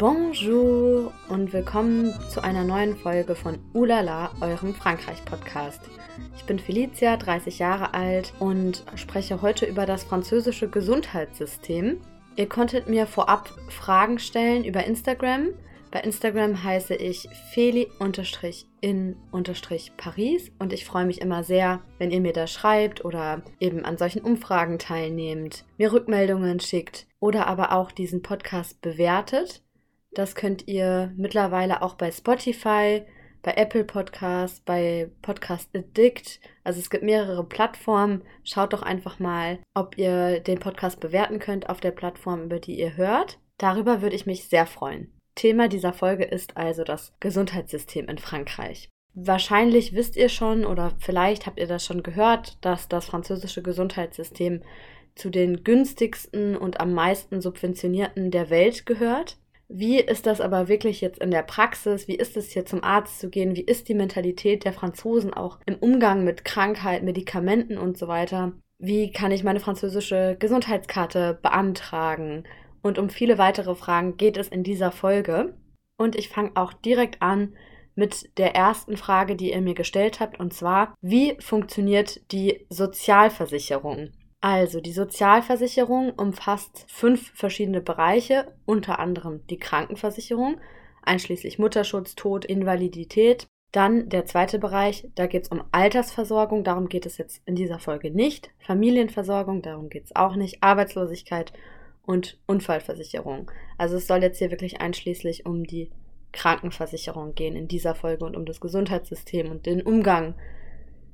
Bonjour und willkommen zu einer neuen Folge von Ulala, eurem Frankreich-Podcast. Ich bin Felicia, 30 Jahre alt und spreche heute über das französische Gesundheitssystem. Ihr konntet mir vorab Fragen stellen über Instagram. Bei Instagram heiße ich feli-in-paris und ich freue mich immer sehr, wenn ihr mir da schreibt oder eben an solchen Umfragen teilnehmt, mir Rückmeldungen schickt oder aber auch diesen Podcast bewertet. Das könnt ihr mittlerweile auch bei Spotify, bei Apple Podcasts, bei Podcast Addict. Also es gibt mehrere Plattformen. Schaut doch einfach mal, ob ihr den Podcast bewerten könnt auf der Plattform, über die ihr hört. Darüber würde ich mich sehr freuen. Thema dieser Folge ist also das Gesundheitssystem in Frankreich. Wahrscheinlich wisst ihr schon oder vielleicht habt ihr das schon gehört, dass das französische Gesundheitssystem zu den günstigsten und am meisten subventionierten der Welt gehört. Wie ist das aber wirklich jetzt in der Praxis? Wie ist es hier zum Arzt zu gehen? Wie ist die Mentalität der Franzosen auch im Umgang mit Krankheit, Medikamenten und so weiter? Wie kann ich meine französische Gesundheitskarte beantragen? Und um viele weitere Fragen geht es in dieser Folge. Und ich fange auch direkt an mit der ersten Frage, die ihr mir gestellt habt, und zwar, wie funktioniert die Sozialversicherung? Also, die Sozialversicherung umfasst fünf verschiedene Bereiche, unter anderem die Krankenversicherung, einschließlich Mutterschutz, Tod, Invalidität. Dann der zweite Bereich, da geht es um Altersversorgung, darum geht es jetzt in dieser Folge nicht. Familienversorgung, darum geht es auch nicht. Arbeitslosigkeit und Unfallversicherung. Also es soll jetzt hier wirklich einschließlich um die Krankenversicherung gehen in dieser Folge und um das Gesundheitssystem und den Umgang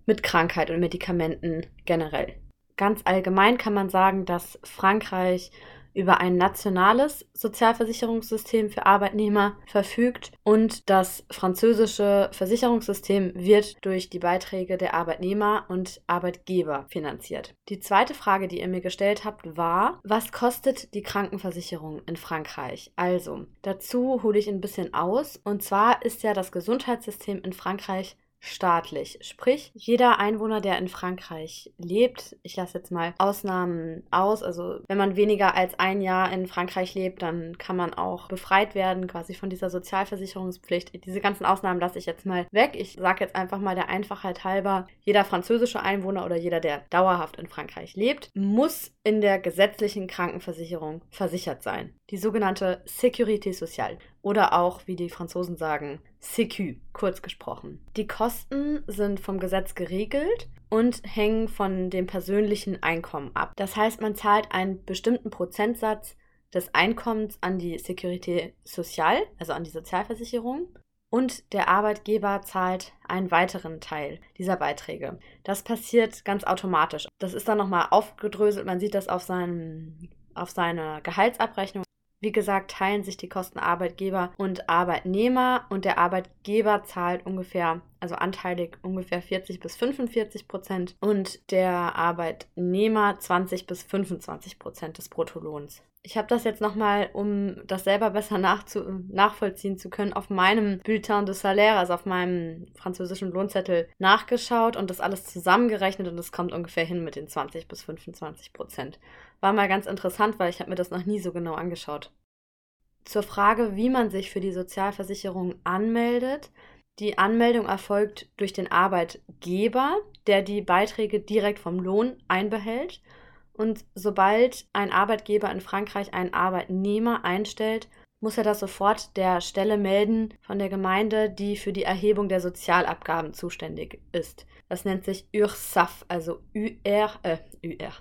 mit Krankheit und Medikamenten generell. Ganz allgemein kann man sagen, dass Frankreich über ein nationales Sozialversicherungssystem für Arbeitnehmer verfügt und das französische Versicherungssystem wird durch die Beiträge der Arbeitnehmer und Arbeitgeber finanziert. Die zweite Frage, die ihr mir gestellt habt, war, was kostet die Krankenversicherung in Frankreich? Also, dazu hole ich ein bisschen aus und zwar ist ja das Gesundheitssystem in Frankreich staatlich. Sprich, jeder Einwohner, der in Frankreich lebt, ich lasse jetzt mal Ausnahmen aus, also wenn man weniger als ein Jahr in Frankreich lebt, dann kann man auch befreit werden, quasi von dieser Sozialversicherungspflicht. Diese ganzen Ausnahmen lasse ich jetzt mal weg. Ich sage jetzt einfach mal der Einfachheit halber, jeder französische Einwohner oder jeder, der dauerhaft in Frankreich lebt, muss in der gesetzlichen Krankenversicherung versichert sein. Die sogenannte Sécurité sociale oder auch, wie die Franzosen sagen, Sécu, kurz gesprochen. Die Kosten sind vom Gesetz geregelt und hängen von dem persönlichen Einkommen ab. Das heißt, man zahlt einen bestimmten Prozentsatz des Einkommens an die Sécurité sociale, also an die Sozialversicherung, und der Arbeitgeber zahlt einen weiteren Teil dieser Beiträge. Das passiert ganz automatisch. Das ist dann nochmal aufgedröselt. Man sieht das auf, seinem, auf seiner Gehaltsabrechnung. Wie gesagt, teilen sich die Kosten Arbeitgeber und Arbeitnehmer und der Arbeitgeber zahlt ungefähr, also anteilig ungefähr 40 bis 45 Prozent und der Arbeitnehmer 20 bis 25 Prozent des Bruttolohns. Ich habe das jetzt nochmal, um das selber besser nachvollziehen zu können, auf meinem Bulletin de Salaire, also auf meinem französischen Lohnzettel, nachgeschaut und das alles zusammengerechnet und es kommt ungefähr hin mit den 20 bis 25 Prozent. War mal ganz interessant, weil ich habe mir das noch nie so genau angeschaut. Zur Frage, wie man sich für die Sozialversicherung anmeldet. Die Anmeldung erfolgt durch den Arbeitgeber, der die Beiträge direkt vom Lohn einbehält und sobald ein Arbeitgeber in Frankreich einen Arbeitnehmer einstellt, muss er das sofort der Stelle melden von der Gemeinde, die für die Erhebung der Sozialabgaben zuständig ist. Das nennt sich URSAF, also UR, äh, UR,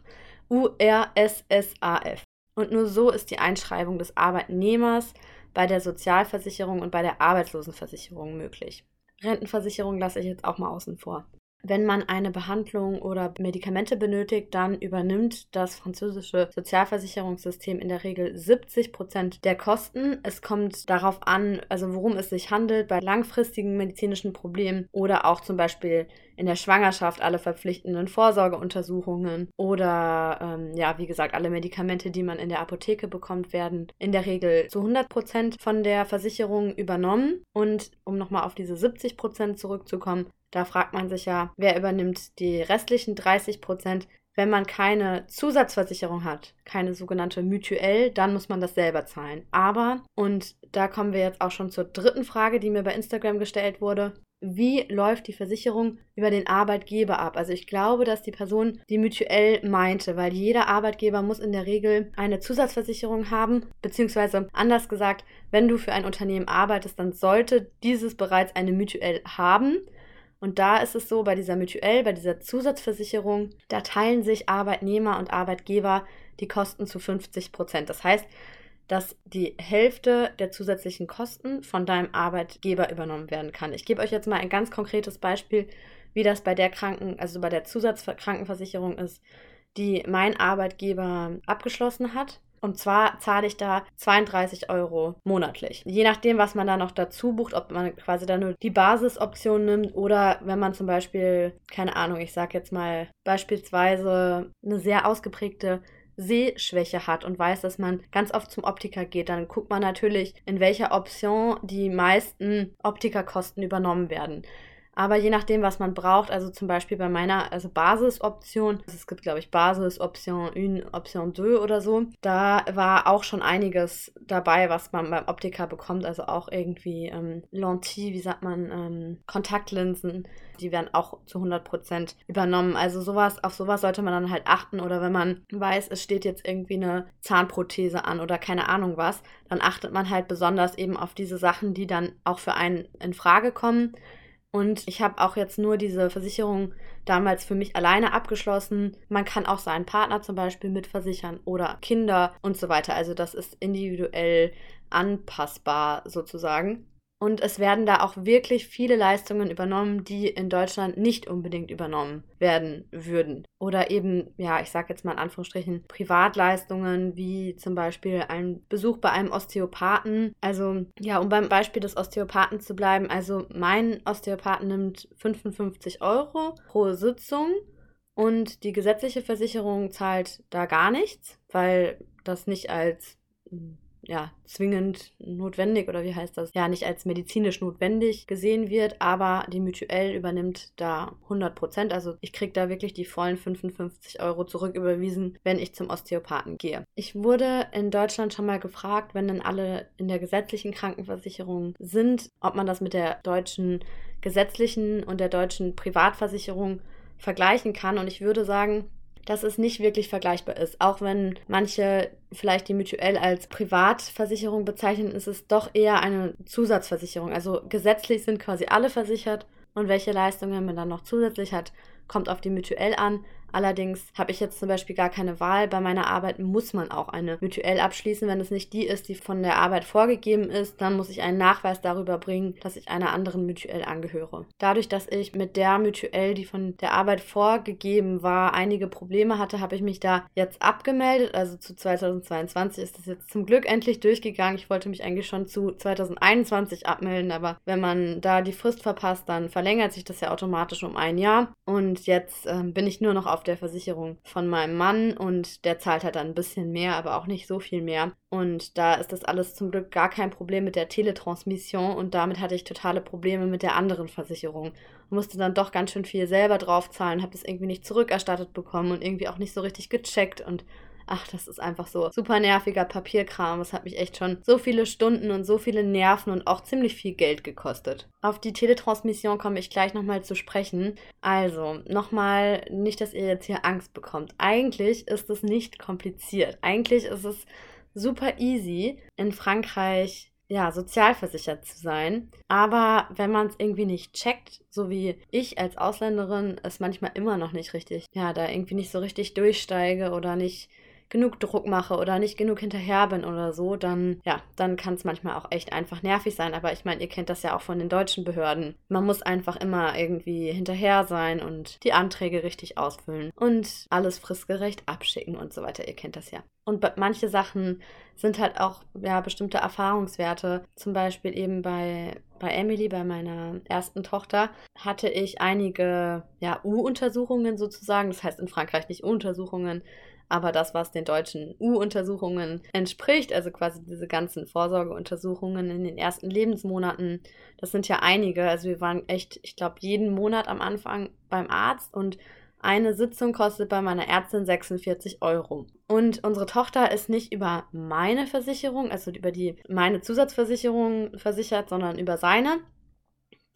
URSSAF. Und nur so ist die Einschreibung des Arbeitnehmers bei der Sozialversicherung und bei der Arbeitslosenversicherung möglich. Rentenversicherung lasse ich jetzt auch mal außen vor. Wenn man eine Behandlung oder Medikamente benötigt, dann übernimmt das französische Sozialversicherungssystem in der Regel 70 Prozent der Kosten. Es kommt darauf an, also worum es sich handelt, bei langfristigen medizinischen Problemen oder auch zum Beispiel in der Schwangerschaft alle verpflichtenden Vorsorgeuntersuchungen oder ähm, ja, wie gesagt, alle Medikamente, die man in der Apotheke bekommt, werden in der Regel zu 100 Prozent von der Versicherung übernommen. Und um nochmal auf diese 70 Prozent zurückzukommen, da fragt man sich ja, wer übernimmt die restlichen 30 Prozent? Wenn man keine Zusatzversicherung hat, keine sogenannte Mutuelle, dann muss man das selber zahlen. Aber, und da kommen wir jetzt auch schon zur dritten Frage, die mir bei Instagram gestellt wurde, wie läuft die Versicherung über den Arbeitgeber ab? Also ich glaube, dass die Person die mutuell meinte, weil jeder Arbeitgeber muss in der Regel eine Zusatzversicherung haben, beziehungsweise anders gesagt, wenn du für ein Unternehmen arbeitest, dann sollte dieses bereits eine mutuell haben. Und da ist es so, bei dieser Mutuell, bei dieser Zusatzversicherung, da teilen sich Arbeitnehmer und Arbeitgeber die Kosten zu 50 Prozent. Das heißt, dass die Hälfte der zusätzlichen Kosten von deinem Arbeitgeber übernommen werden kann. Ich gebe euch jetzt mal ein ganz konkretes Beispiel, wie das bei der Kranken, also bei der Zusatzkrankenversicherung ist, die mein Arbeitgeber abgeschlossen hat. Und zwar zahle ich da 32 Euro monatlich. Je nachdem, was man da noch dazu bucht, ob man quasi da nur die Basisoption nimmt oder wenn man zum Beispiel, keine Ahnung, ich sage jetzt mal beispielsweise eine sehr ausgeprägte Sehschwäche hat und weiß, dass man ganz oft zum Optiker geht, dann guckt man natürlich, in welcher Option die meisten Optikerkosten übernommen werden. Aber je nachdem, was man braucht, also zum Beispiel bei meiner also Basisoption, also es gibt, glaube ich, Basis, Option 1, Option 2 oder so, da war auch schon einiges dabei, was man beim Optiker bekommt. Also auch irgendwie ähm, Lentille, wie sagt man, ähm, Kontaktlinsen, die werden auch zu 100% übernommen. Also sowas, auf sowas sollte man dann halt achten. Oder wenn man weiß, es steht jetzt irgendwie eine Zahnprothese an oder keine Ahnung was, dann achtet man halt besonders eben auf diese Sachen, die dann auch für einen in Frage kommen. Und ich habe auch jetzt nur diese Versicherung damals für mich alleine abgeschlossen. Man kann auch seinen Partner zum Beispiel mitversichern oder Kinder und so weiter. Also das ist individuell anpassbar sozusagen. Und es werden da auch wirklich viele Leistungen übernommen, die in Deutschland nicht unbedingt übernommen werden würden. Oder eben, ja, ich sage jetzt mal in Anführungsstrichen, Privatleistungen, wie zum Beispiel ein Besuch bei einem Osteopathen. Also, ja, um beim Beispiel des Osteopathen zu bleiben, also mein Osteopathen nimmt 55 Euro pro Sitzung und die gesetzliche Versicherung zahlt da gar nichts, weil das nicht als ja, zwingend notwendig oder wie heißt das? Ja, nicht als medizinisch notwendig gesehen wird, aber die Mutuell übernimmt da 100 Prozent. Also ich kriege da wirklich die vollen 55 Euro zurücküberwiesen, wenn ich zum Osteopathen gehe. Ich wurde in Deutschland schon mal gefragt, wenn dann alle in der gesetzlichen Krankenversicherung sind, ob man das mit der deutschen gesetzlichen und der deutschen Privatversicherung vergleichen kann. Und ich würde sagen, dass es nicht wirklich vergleichbar ist. Auch wenn manche vielleicht die Mutuell als Privatversicherung bezeichnen, ist es doch eher eine Zusatzversicherung. Also gesetzlich sind quasi alle versichert und welche Leistungen man dann noch zusätzlich hat, kommt auf die Mutuell an. Allerdings habe ich jetzt zum Beispiel gar keine Wahl. Bei meiner Arbeit muss man auch eine Mutuell abschließen. Wenn es nicht die ist, die von der Arbeit vorgegeben ist, dann muss ich einen Nachweis darüber bringen, dass ich einer anderen Mutuell angehöre. Dadurch, dass ich mit der Mutuell, die von der Arbeit vorgegeben war, einige Probleme hatte, habe ich mich da jetzt abgemeldet. Also zu 2022 ist das jetzt zum Glück endlich durchgegangen. Ich wollte mich eigentlich schon zu 2021 abmelden, aber wenn man da die Frist verpasst, dann verlängert sich das ja automatisch um ein Jahr. Und jetzt äh, bin ich nur noch auf der Versicherung von meinem Mann und der zahlt halt dann ein bisschen mehr, aber auch nicht so viel mehr. Und da ist das alles zum Glück gar kein Problem mit der Teletransmission und damit hatte ich totale Probleme mit der anderen Versicherung. Musste dann doch ganz schön viel selber draufzahlen, habe das irgendwie nicht zurückerstattet bekommen und irgendwie auch nicht so richtig gecheckt und ach, das ist einfach so super nerviger Papierkram. Es hat mich echt schon so viele Stunden und so viele Nerven und auch ziemlich viel Geld gekostet. Auf die Teletransmission komme ich gleich nochmal zu sprechen. Also, nochmal, nicht, dass ihr jetzt hier Angst bekommt. Eigentlich ist es nicht kompliziert. Eigentlich ist es super easy, in Frankreich ja, sozialversichert zu sein. Aber wenn man es irgendwie nicht checkt, so wie ich als Ausländerin es manchmal immer noch nicht richtig, ja, da irgendwie nicht so richtig durchsteige oder nicht genug Druck mache oder nicht genug hinterher bin oder so, dann ja, dann kann es manchmal auch echt einfach nervig sein. Aber ich meine, ihr kennt das ja auch von den deutschen Behörden. Man muss einfach immer irgendwie hinterher sein und die Anträge richtig ausfüllen und alles fristgerecht abschicken und so weiter. Ihr kennt das ja. Und manche Sachen sind halt auch ja bestimmte Erfahrungswerte. Zum Beispiel eben bei bei Emily, bei meiner ersten Tochter, hatte ich einige ja, U-Untersuchungen sozusagen. Das heißt in Frankreich nicht U-Untersuchungen, aber das, was den deutschen U-Untersuchungen entspricht, also quasi diese ganzen Vorsorgeuntersuchungen in den ersten Lebensmonaten, das sind ja einige. Also wir waren echt, ich glaube, jeden Monat am Anfang beim Arzt und Eine Sitzung kostet bei meiner Ärztin 46 Euro. Und unsere Tochter ist nicht über meine Versicherung, also über die meine Zusatzversicherung versichert, sondern über seine.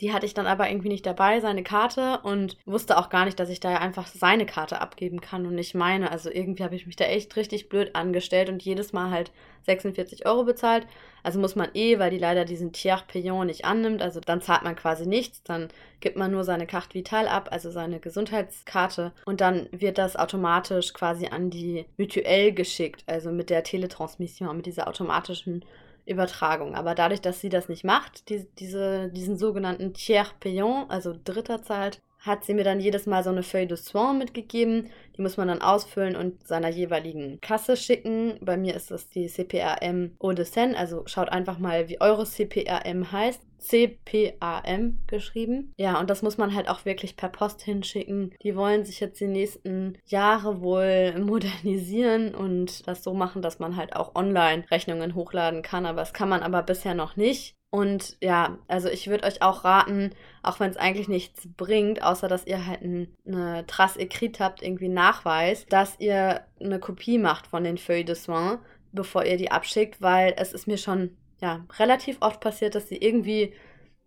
Die hatte ich dann aber irgendwie nicht dabei, seine Karte, und wusste auch gar nicht, dass ich da ja einfach seine Karte abgeben kann und nicht meine. Also irgendwie habe ich mich da echt richtig blöd angestellt und jedes Mal halt 46 Euro bezahlt. Also muss man eh, weil die leider diesen Tiers Payant nicht annimmt, also dann zahlt man quasi nichts, dann gibt man nur seine Carte Vital ab, also seine Gesundheitskarte und dann wird das automatisch quasi an die Mutuelle geschickt, also mit der Teletransmission, mit dieser automatischen Übertragung. Aber dadurch, dass sie das nicht macht, die, diese, diesen sogenannten Tiers Payant, also Dritter zahlt, hat sie mir dann jedes Mal so eine Feuille de Soin mitgegeben. Die muss man dann ausfüllen und seiner jeweiligen Kasse schicken. Bei mir ist das die CPRM Eau de Seine. Also schaut einfach mal, wie eure CPRM heißt. CPAM geschrieben. Ja, und das muss man halt auch wirklich per Post hinschicken. Die wollen sich jetzt die nächsten Jahre wohl modernisieren und das so machen, dass man halt auch online Rechnungen hochladen kann. Aber das kann man aber bisher noch nicht. Und ja, also ich würde euch auch raten, auch wenn es eigentlich nichts bringt, außer dass ihr halt ein, eine Trace écrite habt, irgendwie Nachweis, dass ihr eine Kopie macht von den Feuilles de Soin, bevor ihr die abschickt, weil es ist mir schon ja relativ oft passiert, dass sie irgendwie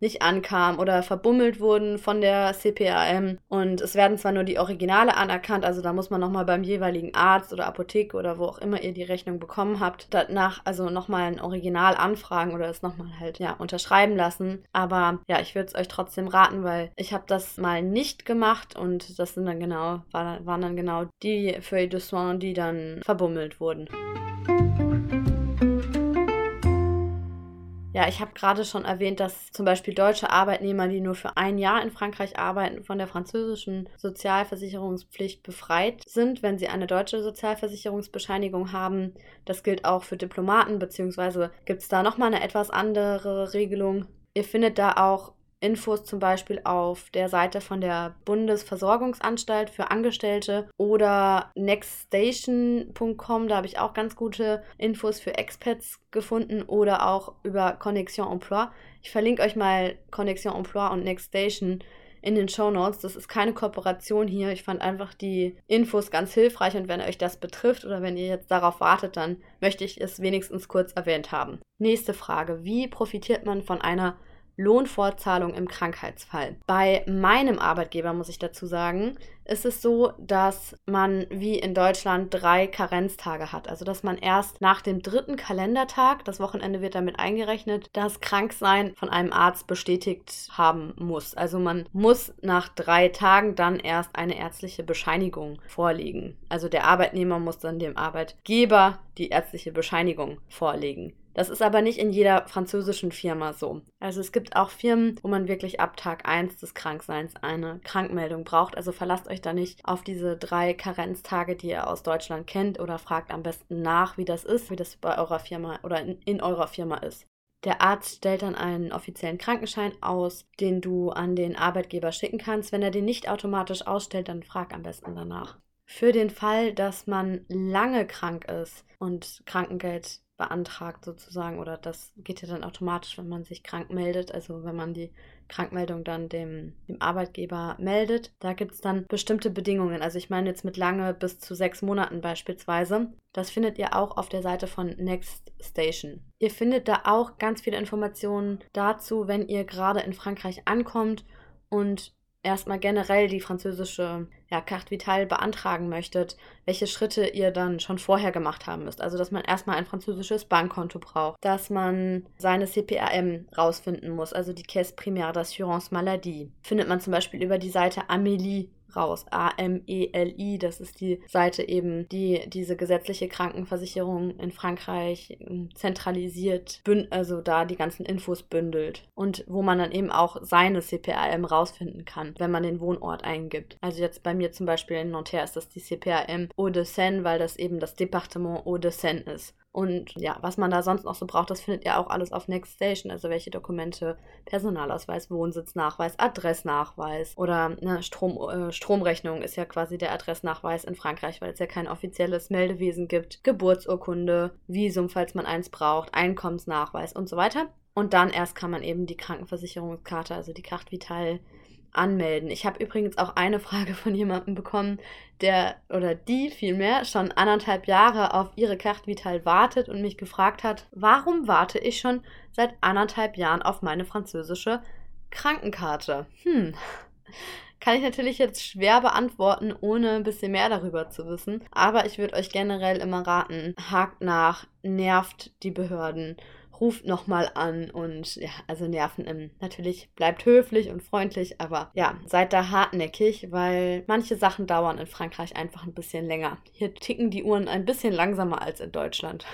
nicht ankam oder verbummelt wurden von der CPAM. Und es werden zwar nur die Originale anerkannt, also da muss man nochmal beim jeweiligen Arzt oder Apotheke oder wo auch immer ihr die Rechnung bekommen habt, danach also nochmal ein Original anfragen oder es nochmal halt ja unterschreiben lassen. Aber ja, ich würde es euch trotzdem raten, weil ich habe das mal nicht gemacht und das sind dann genau, waren dann genau die Feuilles de Soins, die dann verbummelt wurden. Ja, ich habe gerade schon erwähnt, dass zum Beispiel deutsche Arbeitnehmer, die nur für ein Jahr in Frankreich arbeiten, von der französischen Sozialversicherungspflicht befreit sind, wenn sie eine deutsche Sozialversicherungsbescheinigung haben. Das gilt auch für Diplomaten, beziehungsweise gibt es da nochmal eine etwas andere Regelung. Ihr findet da auch Infos zum Beispiel auf der Seite von der Bundesversorgungsanstalt für Angestellte oder nextstation.com. Da habe ich auch ganz gute Infos für Expats gefunden oder auch über Connexion Emploi. Ich verlinke euch mal Connexion Emploi und Nextstation in den Show Notes. Das ist keine Kooperation hier. Ich fand einfach die Infos ganz hilfreich und wenn euch das betrifft oder wenn ihr jetzt darauf wartet, dann möchte ich es wenigstens kurz erwähnt haben. Nächste Frage. Wie profitiert man von einer Lohnfortzahlung im Krankheitsfall. Bei meinem Arbeitgeber, muss ich dazu sagen, ist es so, dass man wie in Deutschland drei Karenztage hat. Also, dass man erst nach dem dritten Kalendertag, das Wochenende wird damit eingerechnet, das Kranksein von einem Arzt bestätigt haben muss. Also, man muss nach drei Tagen dann erst eine ärztliche Bescheinigung vorlegen. Also, der Arbeitnehmer muss dann dem Arbeitgeber die ärztliche Bescheinigung vorlegen. Das ist aber nicht in jeder französischen Firma so. Also es gibt auch Firmen, wo man wirklich ab Tag 1 des Krankseins eine Krankmeldung braucht. Also verlasst euch da nicht auf diese drei Karenztage, die ihr aus Deutschland kennt oder fragt am besten nach, wie das ist, wie das bei eurer Firma oder in, in eurer Firma ist. Der Arzt stellt dann einen offiziellen Krankenschein aus, den du an den Arbeitgeber schicken kannst. Wenn er den nicht automatisch ausstellt, dann frag am besten danach. Für den Fall, dass man lange krank ist und Krankengeld beantragt sozusagen oder das geht ja dann automatisch, wenn man sich krank meldet, also wenn man die Krankmeldung dann dem, dem Arbeitgeber meldet. Da gibt es dann bestimmte Bedingungen. Also ich meine jetzt mit lange bis zu sechs Monaten beispielsweise. Das findet ihr auch auf der Seite von Next Station. Ihr findet da auch ganz viele Informationen dazu, wenn ihr gerade in Frankreich ankommt und erstmal generell die französische ja, Carte Vitale beantragen möchtet, welche Schritte ihr dann schon vorher gemacht haben müsst. Also, dass man erstmal ein französisches Bankkonto braucht, dass man seine CPAM rausfinden muss, also die Caisse Primaire d'Assurance Maladie. Findet man zum Beispiel über die Seite Amélie raus. A-M-E-L-I, das ist die Seite eben, die diese gesetzliche Krankenversicherung in Frankreich ähm, zentralisiert, also da die ganzen Infos bündelt und wo man dann eben auch seine CPAM rausfinden kann, wenn man den Wohnort eingibt. Also jetzt bei mir zum Beispiel in Nanterre ist das die CPAM Eau de Seine, weil das eben das Departement Eau de Seine ist. Und ja, was man da sonst noch so braucht, das findet ihr auch alles auf Next Station. Also welche Dokumente, Personalausweis, Wohnsitznachweis, Adressnachweis oder ne, Strom, äh, Stromrechnung ist ja quasi der Adressnachweis in Frankreich, weil es ja kein offizielles Meldewesen gibt. Geburtsurkunde, Visum, falls man eins braucht, Einkommensnachweis und so weiter. Und dann erst kann man eben die Krankenversicherungskarte, also die Carte Vital, anmelden. Ich habe übrigens auch eine Frage von jemandem bekommen, der oder die vielmehr schon anderthalb Jahre auf ihre Carte Vital wartet und mich gefragt hat, warum warte ich schon seit anderthalb Jahren auf meine französische Krankenkarte? Hm. Kann ich natürlich jetzt schwer beantworten, ohne ein bisschen mehr darüber zu wissen. Aber ich würde euch generell immer raten, hakt nach, nervt die Behörden ruft nochmal an und ja, also nerven im. Natürlich bleibt höflich und freundlich, aber ja, seid da hartnäckig, weil manche Sachen dauern in Frankreich einfach ein bisschen länger. Hier ticken die Uhren ein bisschen langsamer als in Deutschland.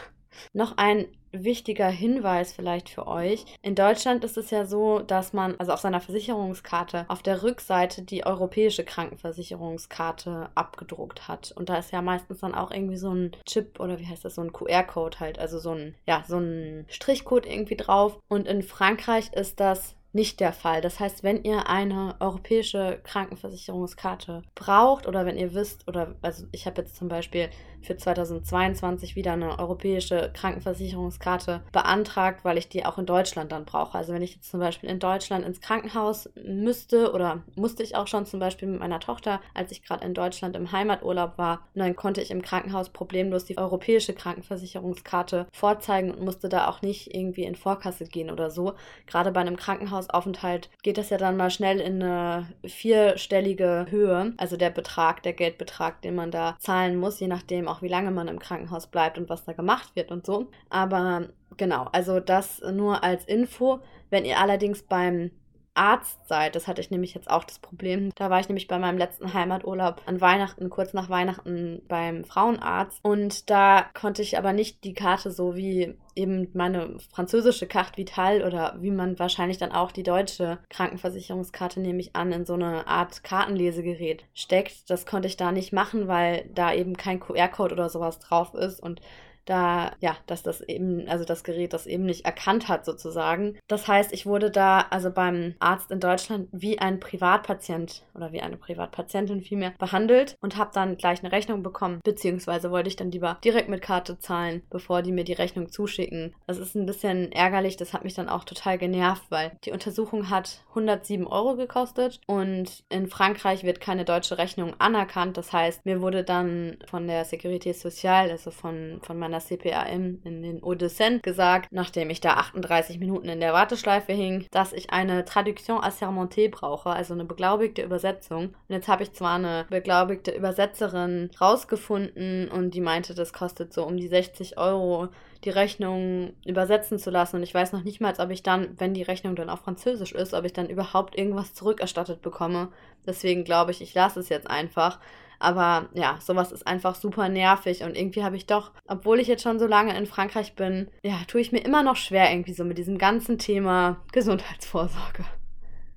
Noch ein wichtiger Hinweis vielleicht für euch. In Deutschland ist es ja so, dass man also auf seiner Versicherungskarte auf der Rückseite die europäische Krankenversicherungskarte abgedruckt hat. Und da ist ja meistens dann auch irgendwie so ein Chip oder wie heißt das, so ein QR-Code halt, also so ein, ja, so ein Strichcode irgendwie drauf. Und in Frankreich ist das nicht der Fall. Das heißt, wenn ihr eine europäische Krankenversicherungskarte braucht oder wenn ihr wisst, oder also ich habe jetzt zum Beispiel für 2022 wieder eine europäische Krankenversicherungskarte beantragt, weil ich die auch in Deutschland dann brauche. Also wenn ich jetzt zum Beispiel in Deutschland ins Krankenhaus müsste oder musste ich auch schon zum Beispiel mit meiner Tochter, als ich gerade in Deutschland im Heimaturlaub war, dann konnte ich im Krankenhaus problemlos die europäische Krankenversicherungskarte vorzeigen und musste da auch nicht irgendwie in Vorkasse gehen oder so. Gerade bei einem Krankenhausaufenthalt geht das ja dann mal schnell in eine vierstellige Höhe, also der Betrag, der Geldbetrag, den man da zahlen muss, je nachdem, auch wie lange man im Krankenhaus bleibt und was da gemacht wird und so. Aber genau, also das nur als Info. Wenn ihr allerdings beim Arzt seid, das hatte ich nämlich jetzt auch das Problem. Da war ich nämlich bei meinem letzten Heimaturlaub an Weihnachten, kurz nach Weihnachten beim Frauenarzt. Und da konnte ich aber nicht die Karte so wie eben meine französische Carte Vital oder wie man wahrscheinlich dann auch die deutsche Krankenversicherungskarte, nehme ich an, in so eine Art Kartenlesegerät steckt. Das konnte ich da nicht machen, weil da eben kein QR-Code oder sowas drauf ist und da, ja, dass das eben, also das Gerät das eben nicht erkannt hat sozusagen. Das heißt, ich wurde da also beim Arzt in Deutschland wie ein Privatpatient oder wie eine Privatpatientin vielmehr behandelt und habe dann gleich eine Rechnung bekommen, beziehungsweise wollte ich dann lieber direkt mit Karte zahlen, bevor die mir die Rechnung zuschicken. Das ist ein bisschen ärgerlich, das hat mich dann auch total genervt, weil die Untersuchung hat 107 Euro gekostet und in Frankreich wird keine deutsche Rechnung anerkannt. Das heißt, mir wurde dann von der Sécurité Sociale, also von, von meiner CPAM in den Hauts-de-Seine gesagt, nachdem ich da 38 Minuten in der Warteschleife hing, dass ich eine Traduction assermentée brauche, also eine beglaubigte Übersetzung. Und jetzt habe ich zwar eine beglaubigte Übersetzerin rausgefunden und die meinte, das kostet so um die 60 Euro die Rechnung übersetzen zu lassen. Und ich weiß noch nicht mal, ob ich dann, wenn die Rechnung dann auf Französisch ist, ob ich dann überhaupt irgendwas zurückerstattet bekomme. Deswegen glaube ich, ich lasse es jetzt einfach. Aber ja, sowas ist einfach super nervig und irgendwie habe ich doch, obwohl ich jetzt schon so lange in Frankreich bin, ja, tue ich mir immer noch schwer irgendwie so mit diesem ganzen Thema Gesundheitsvorsorge.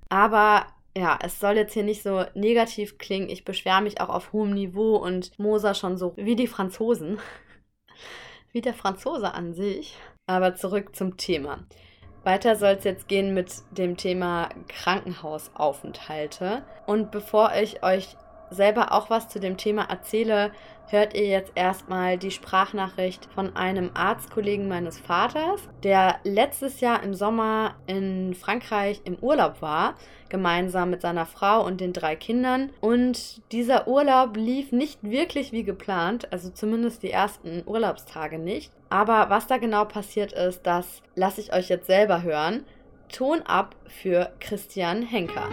Aber ja, es soll jetzt hier nicht so negativ klingen. Ich beschwere mich auch auf hohem Niveau und Moser schon so wie die Franzosen. wie der Franzose an sich. Aber zurück zum Thema. Weiter soll es jetzt gehen mit dem Thema Krankenhausaufenthalte. Und bevor ich euch selber auch was zu dem Thema erzähle, hört ihr jetzt erstmal die Sprachnachricht von einem Arztkollegen meines Vaters, der letztes Jahr im Sommer in Frankreich im Urlaub war, gemeinsam mit seiner Frau und den drei Kindern. Und dieser Urlaub lief nicht wirklich wie geplant, also zumindest die ersten Urlaubstage nicht. Aber was da genau passiert ist, das lasse ich euch jetzt selber hören. Ton ab für Christian Henker.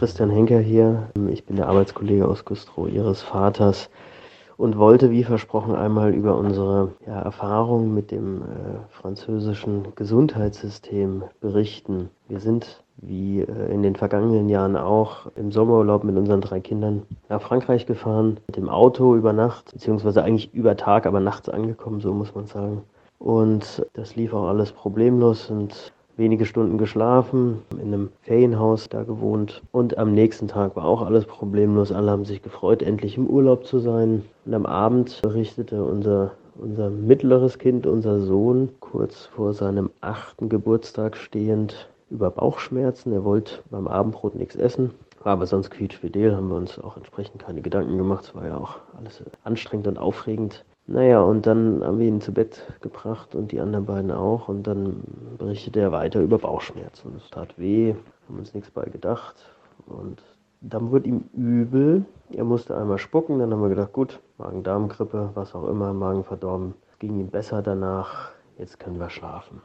Christian Henker hier. Ich bin der Arbeitskollege aus Güstrow Ihres Vaters und wollte, wie versprochen, einmal über unsere ja, Erfahrung mit dem äh, französischen Gesundheitssystem berichten. Wir sind, wie äh, in den vergangenen Jahren auch, im Sommerurlaub mit unseren drei Kindern nach Frankreich gefahren, mit dem Auto über Nacht, beziehungsweise eigentlich über Tag, aber nachts angekommen, so muss man sagen. Und das lief auch alles problemlos und wenige Stunden geschlafen, in einem Ferienhaus da gewohnt und am nächsten Tag war auch alles problemlos. Alle haben sich gefreut, endlich im Urlaub zu sein. Und am Abend berichtete unser, unser mittleres Kind, unser Sohn, kurz vor seinem achten Geburtstag stehend, über Bauchschmerzen. Er wollte beim Abendbrot nichts essen. War aber sonst quietschfidel, haben wir uns auch entsprechend keine Gedanken gemacht. Es war ja auch alles anstrengend und aufregend. Naja, und dann haben wir ihn zu Bett gebracht und die anderen beiden auch. Und dann berichtete er weiter über Bauchschmerzen. Es tat weh, haben uns nichts bei gedacht. Und dann wurde ihm übel. Er musste einmal spucken. Dann haben wir gedacht, gut, Magen-Darm-Grippe, was auch immer, Magen verdorben. Ging ihm besser danach. Jetzt können wir schlafen.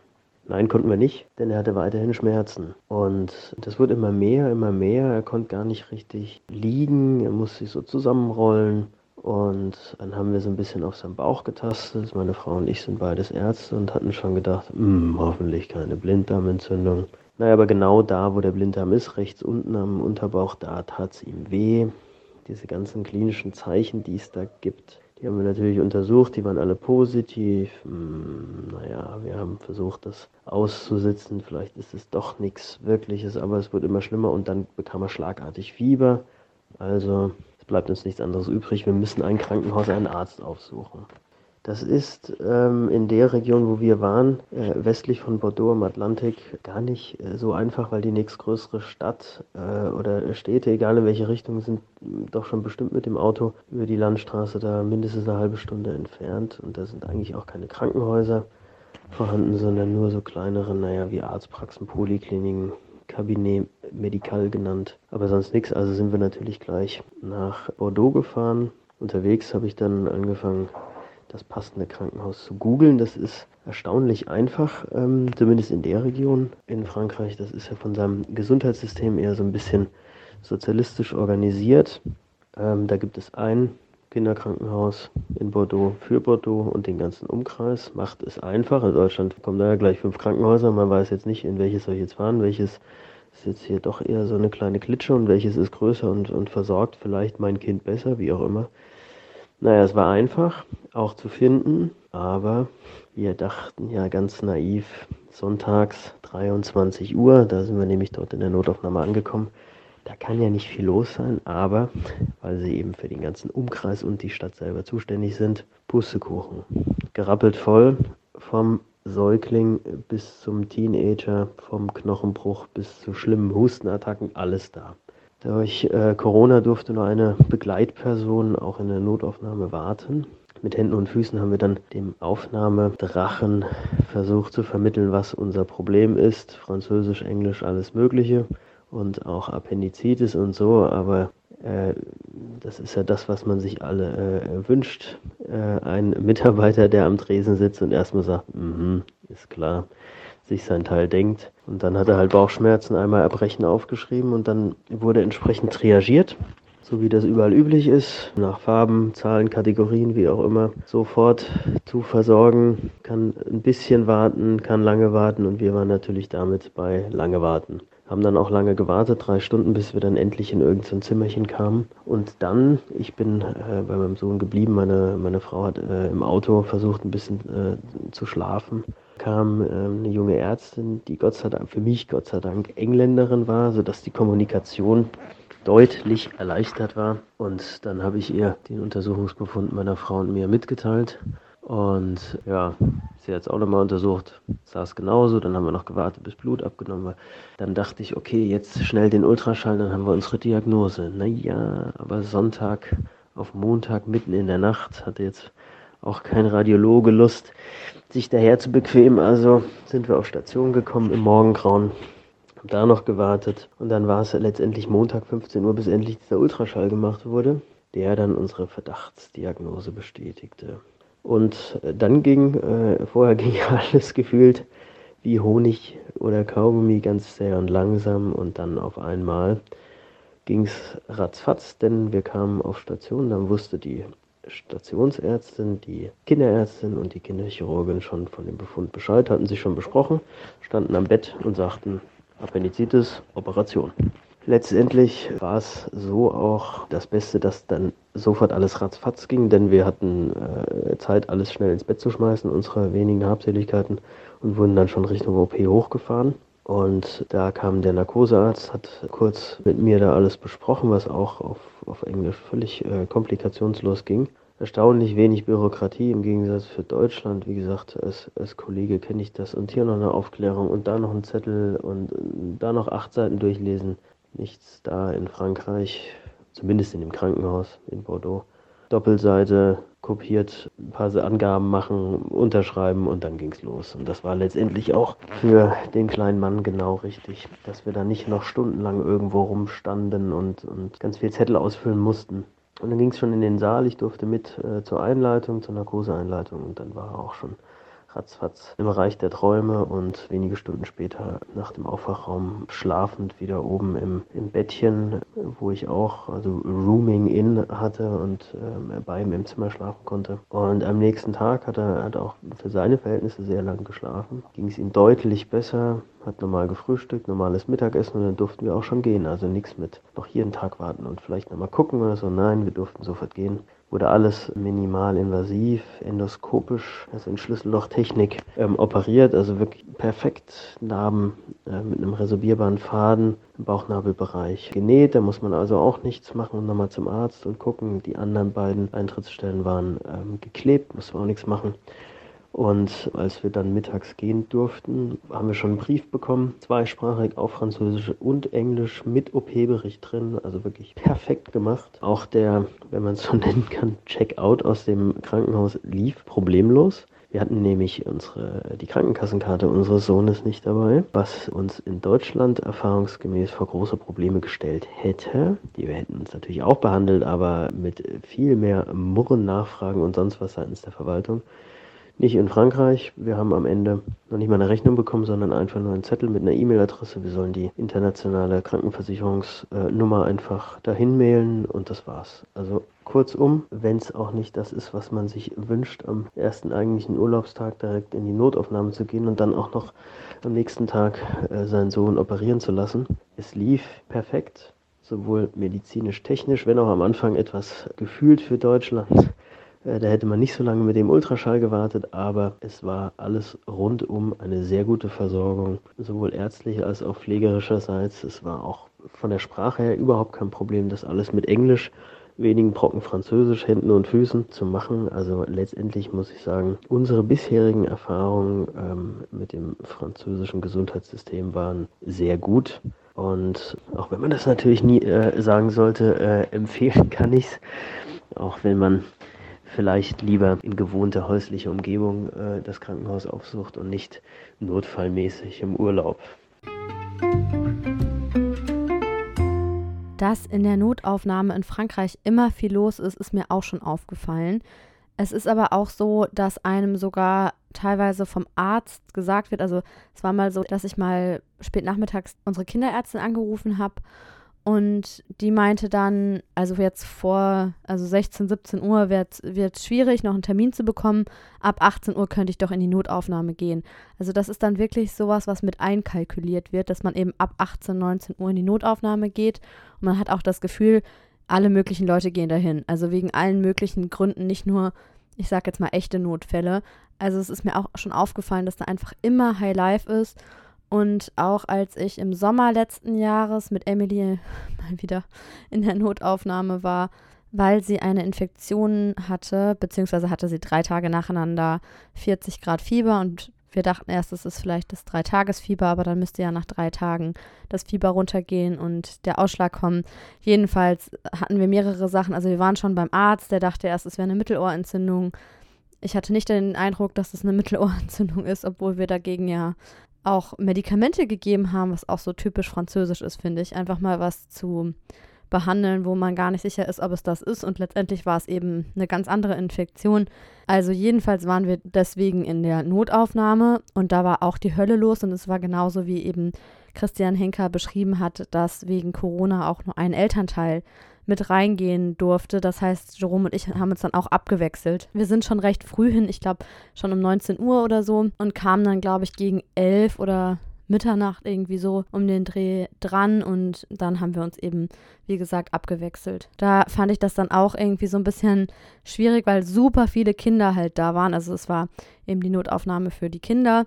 Nein, konnten wir nicht, denn er hatte weiterhin Schmerzen. Und das wurde immer mehr, immer mehr. Er konnte gar nicht richtig liegen. Er musste sich so zusammenrollen. Und dann haben wir so ein bisschen auf seinen Bauch getastet. Meine Frau und ich sind beides Ärzte und hatten schon gedacht, hm, hoffentlich keine Blinddarmentzündung. Naja, aber genau da, wo der Blinddarm ist, rechts unten am Unterbauch, da tat es ihm weh. Diese ganzen klinischen Zeichen, die es da gibt, die haben wir natürlich untersucht, die waren alle positiv. Hm, naja, wir haben versucht, das auszusitzen. Vielleicht ist es doch nichts Wirkliches, aber es wird immer schlimmer und dann bekam er schlagartig Fieber. Also bleibt uns nichts anderes übrig. Wir müssen ein Krankenhaus, einen Arzt aufsuchen. Das ist ähm, in der Region, wo wir waren, äh, westlich von Bordeaux im Atlantik, gar nicht äh, so einfach, weil die nächstgrößere Stadt äh, oder Städte, egal in welche Richtung, sind doch schon bestimmt mit dem Auto über die Landstraße da mindestens eine halbe Stunde entfernt. Und da sind eigentlich auch keine Krankenhäuser vorhanden, sondern nur so kleinere, naja, wie Arztpraxen, Polikliniken, Cabinet Medical genannt, aber sonst nichts. Also sind wir natürlich gleich nach Bordeaux gefahren. Unterwegs habe ich dann angefangen, das passende Krankenhaus zu googeln. Das ist erstaunlich einfach, ähm, zumindest in der Region in Frankreich. Das ist ja von seinem Gesundheitssystem eher so ein bisschen sozialistisch organisiert. Ähm, da gibt es ein Kinderkrankenhaus in Bordeaux für Bordeaux und den ganzen Umkreis. Macht es einfach. In Deutschland kommen da ja gleich fünf Krankenhäuser. Man weiß jetzt nicht, in welches soll ich jetzt fahren, welches ist jetzt hier doch eher so eine kleine Klitsche und welches ist größer und, und versorgt vielleicht mein Kind besser, wie auch immer. Naja, es war einfach auch zu finden, aber wir dachten ja ganz naiv, sonntags 23 Uhr, da sind wir nämlich dort in der Notaufnahme angekommen, da kann ja nicht viel los sein, aber weil sie eben für den ganzen Umkreis und die Stadt selber zuständig sind, Pustekuchen. Gerappelt voll vom Säugling bis zum Teenager, vom Knochenbruch bis zu schlimmen Hustenattacken, alles da. Durch äh, Corona durfte nur eine Begleitperson auch in der Notaufnahme warten. Mit Händen und Füßen haben wir dann dem Aufnahmedrachen versucht zu vermitteln, was unser Problem ist. Französisch, Englisch, alles Mögliche und auch Appendizitis und so, aber äh, das ist ja das, was man sich alle äh, wünscht. Äh, ein Mitarbeiter, der am Tresen sitzt und erstmal sagt, mm ist klar, sich sein Teil denkt. Und dann hat er halt Bauchschmerzen, einmal Erbrechen aufgeschrieben und dann wurde entsprechend triagiert, so wie das überall üblich ist, nach Farben, Zahlen, Kategorien, wie auch immer, sofort zu versorgen, kann ein bisschen warten, kann lange warten und wir waren natürlich damit bei lange warten haben dann auch lange gewartet, drei Stunden, bis wir dann endlich in irgendein Zimmerchen kamen. Und dann, ich bin äh, bei meinem Sohn geblieben, meine, meine Frau hat äh, im Auto versucht, ein bisschen äh, zu schlafen, kam ähm, eine junge Ärztin, die Gott sei Dank, für mich Gott sei Dank Engländerin war, sodass die Kommunikation deutlich erleichtert war. Und dann habe ich ihr den Untersuchungsbefund meiner Frau und mir mitgeteilt. Und ja, sie es auch nochmal untersucht, saß genauso, dann haben wir noch gewartet, bis Blut abgenommen war. Dann dachte ich, okay, jetzt schnell den Ultraschall, dann haben wir unsere Diagnose. Naja, aber Sonntag auf Montag mitten in der Nacht hatte jetzt auch kein Radiologe Lust, sich daher zu bequemen. Also sind wir auf Station gekommen im Morgengrauen, haben da noch gewartet und dann war es letztendlich Montag 15 Uhr, bis endlich dieser Ultraschall gemacht wurde, der dann unsere Verdachtsdiagnose bestätigte. Und äh, dann ging, äh, vorher ging alles gefühlt wie Honig oder Kaugummi ganz zäh und langsam und dann auf einmal ging es ratzfatz, denn wir kamen auf Station, dann wusste die Stationsärztin, die Kinderärztin und die Kinderchirurgin schon von dem Befund Bescheid, hatten sich schon besprochen, standen am Bett und sagten Appendizitis, Operation. Letztendlich war es so auch das Beste, dass dann sofort alles ratzfatz ging, denn wir hatten äh, Zeit, alles schnell ins Bett zu schmeißen, unsere wenigen Habseligkeiten, und wurden dann schon Richtung OP hochgefahren. Und da kam der Narkosearzt, hat kurz mit mir da alles besprochen, was auch auf, auf Englisch völlig äh, komplikationslos ging. Erstaunlich wenig Bürokratie im Gegensatz für Deutschland. Wie gesagt, als, als Kollege kenne ich das. Und hier noch eine Aufklärung und da noch ein Zettel und da noch acht Seiten durchlesen nichts da in Frankreich, zumindest in dem Krankenhaus in Bordeaux. Doppelseite kopiert, ein paar Angaben machen, unterschreiben und dann ging's los. Und das war letztendlich auch für den kleinen Mann genau richtig, dass wir da nicht noch stundenlang irgendwo rumstanden und, und ganz viel Zettel ausfüllen mussten. Und dann ging es schon in den Saal. Ich durfte mit äh, zur Einleitung, zur Narkoseeinleitung und dann war er auch schon ratzfatz im Reich der Träume und wenige Stunden später nach dem Aufwachraum schlafend wieder oben im, im Bettchen, wo ich auch also Rooming in hatte und äh, bei ihm im Zimmer schlafen konnte. Und am nächsten Tag hat er hat auch für seine Verhältnisse sehr lang geschlafen. Ging es ihm deutlich besser, hat normal gefrühstückt, normales Mittagessen und dann durften wir auch schon gehen. Also nichts mit noch hier einen Tag warten und vielleicht nochmal gucken oder so. Nein, wir durften sofort gehen wurde alles minimal invasiv, endoskopisch, also in Schlüssellochtechnik ähm, operiert, also wirklich perfekt Narben äh, mit einem resorbierbaren Faden im Bauchnabelbereich genäht. Da muss man also auch nichts machen und nochmal zum Arzt und gucken. Die anderen beiden Eintrittsstellen waren ähm, geklebt, muss man auch nichts machen. Und als wir dann mittags gehen durften, haben wir schon einen Brief bekommen, zweisprachig auf Französisch und Englisch mit OP-Bericht drin, also wirklich perfekt gemacht. Auch der, wenn man es so nennen kann, Check-out aus dem Krankenhaus lief problemlos. Wir hatten nämlich unsere, die Krankenkassenkarte unseres Sohnes nicht dabei, was uns in Deutschland erfahrungsgemäß vor große Probleme gestellt hätte. Die wir hätten uns natürlich auch behandelt, aber mit viel mehr Murren, Nachfragen und sonst was seitens der Verwaltung. Nicht in Frankreich. Wir haben am Ende noch nicht mal eine Rechnung bekommen, sondern einfach nur einen Zettel mit einer E-Mail-Adresse. Wir sollen die internationale Krankenversicherungsnummer einfach dahin mailen und das war's. Also kurzum, wenn es auch nicht das ist, was man sich wünscht, am ersten eigentlichen Urlaubstag direkt in die Notaufnahme zu gehen und dann auch noch am nächsten Tag äh, seinen Sohn operieren zu lassen. Es lief perfekt sowohl medizinisch, technisch, wenn auch am Anfang etwas gefühlt für Deutschland. Äh, da hätte man nicht so lange mit dem Ultraschall gewartet, aber es war alles rundum eine sehr gute Versorgung, sowohl ärztlich als auch pflegerischerseits. Es war auch von der Sprache her überhaupt kein Problem, das alles mit Englisch, wenigen Brocken Französisch, Händen und Füßen zu machen. Also letztendlich muss ich sagen, unsere bisherigen Erfahrungen ähm, mit dem französischen Gesundheitssystem waren sehr gut. Und auch wenn man das natürlich nie äh, sagen sollte, äh, empfehlen kann ich es. Auch wenn man vielleicht lieber in gewohnter häuslicher Umgebung äh, das Krankenhaus aufsucht und nicht notfallmäßig im Urlaub. Dass in der Notaufnahme in Frankreich immer viel los ist, ist mir auch schon aufgefallen. Es ist aber auch so, dass einem sogar teilweise vom Arzt gesagt wird, also es war mal so, dass ich mal spät nachmittags unsere Kinderärztin angerufen habe und die meinte dann, also jetzt vor, also 16, 17 Uhr wird es schwierig, noch einen Termin zu bekommen. Ab 18 Uhr könnte ich doch in die Notaufnahme gehen. Also das ist dann wirklich sowas, was mit einkalkuliert wird, dass man eben ab 18, 19 Uhr in die Notaufnahme geht. Und man hat auch das Gefühl, alle möglichen Leute gehen dahin. Also wegen allen möglichen Gründen, nicht nur, ich sag jetzt mal, echte Notfälle. Also es ist mir auch schon aufgefallen, dass da einfach immer High Life ist. Und auch als ich im Sommer letzten Jahres mit Emily mal wieder in der Notaufnahme war, weil sie eine Infektion hatte, beziehungsweise hatte sie drei Tage nacheinander 40 Grad Fieber und wir dachten erst, es ist vielleicht das Dreitagesfieber, aber dann müsste ja nach drei Tagen das Fieber runtergehen und der Ausschlag kommen. Jedenfalls hatten wir mehrere Sachen. Also wir waren schon beim Arzt, der dachte erst, es wäre eine Mittelohrentzündung. Ich hatte nicht den Eindruck, dass es eine Mittelohrentzündung ist, obwohl wir dagegen ja auch Medikamente gegeben haben, was auch so typisch französisch ist, finde ich. Einfach mal was zu behandeln, wo man gar nicht sicher ist, ob es das ist. Und letztendlich war es eben eine ganz andere Infektion. Also jedenfalls waren wir deswegen in der Notaufnahme und da war auch die Hölle los. Und es war genauso, wie eben Christian Henker beschrieben hat, dass wegen Corona auch nur ein Elternteil mit reingehen durfte. Das heißt, Jerome und ich haben uns dann auch abgewechselt. Wir sind schon recht früh hin, ich glaube schon um 19 Uhr oder so und kamen dann, glaube ich, gegen 11 oder Mitternacht irgendwie so um den Dreh dran und dann haben wir uns eben, wie gesagt, abgewechselt. Da fand ich das dann auch irgendwie so ein bisschen schwierig, weil super viele Kinder halt da waren. Also es war eben die Notaufnahme für die Kinder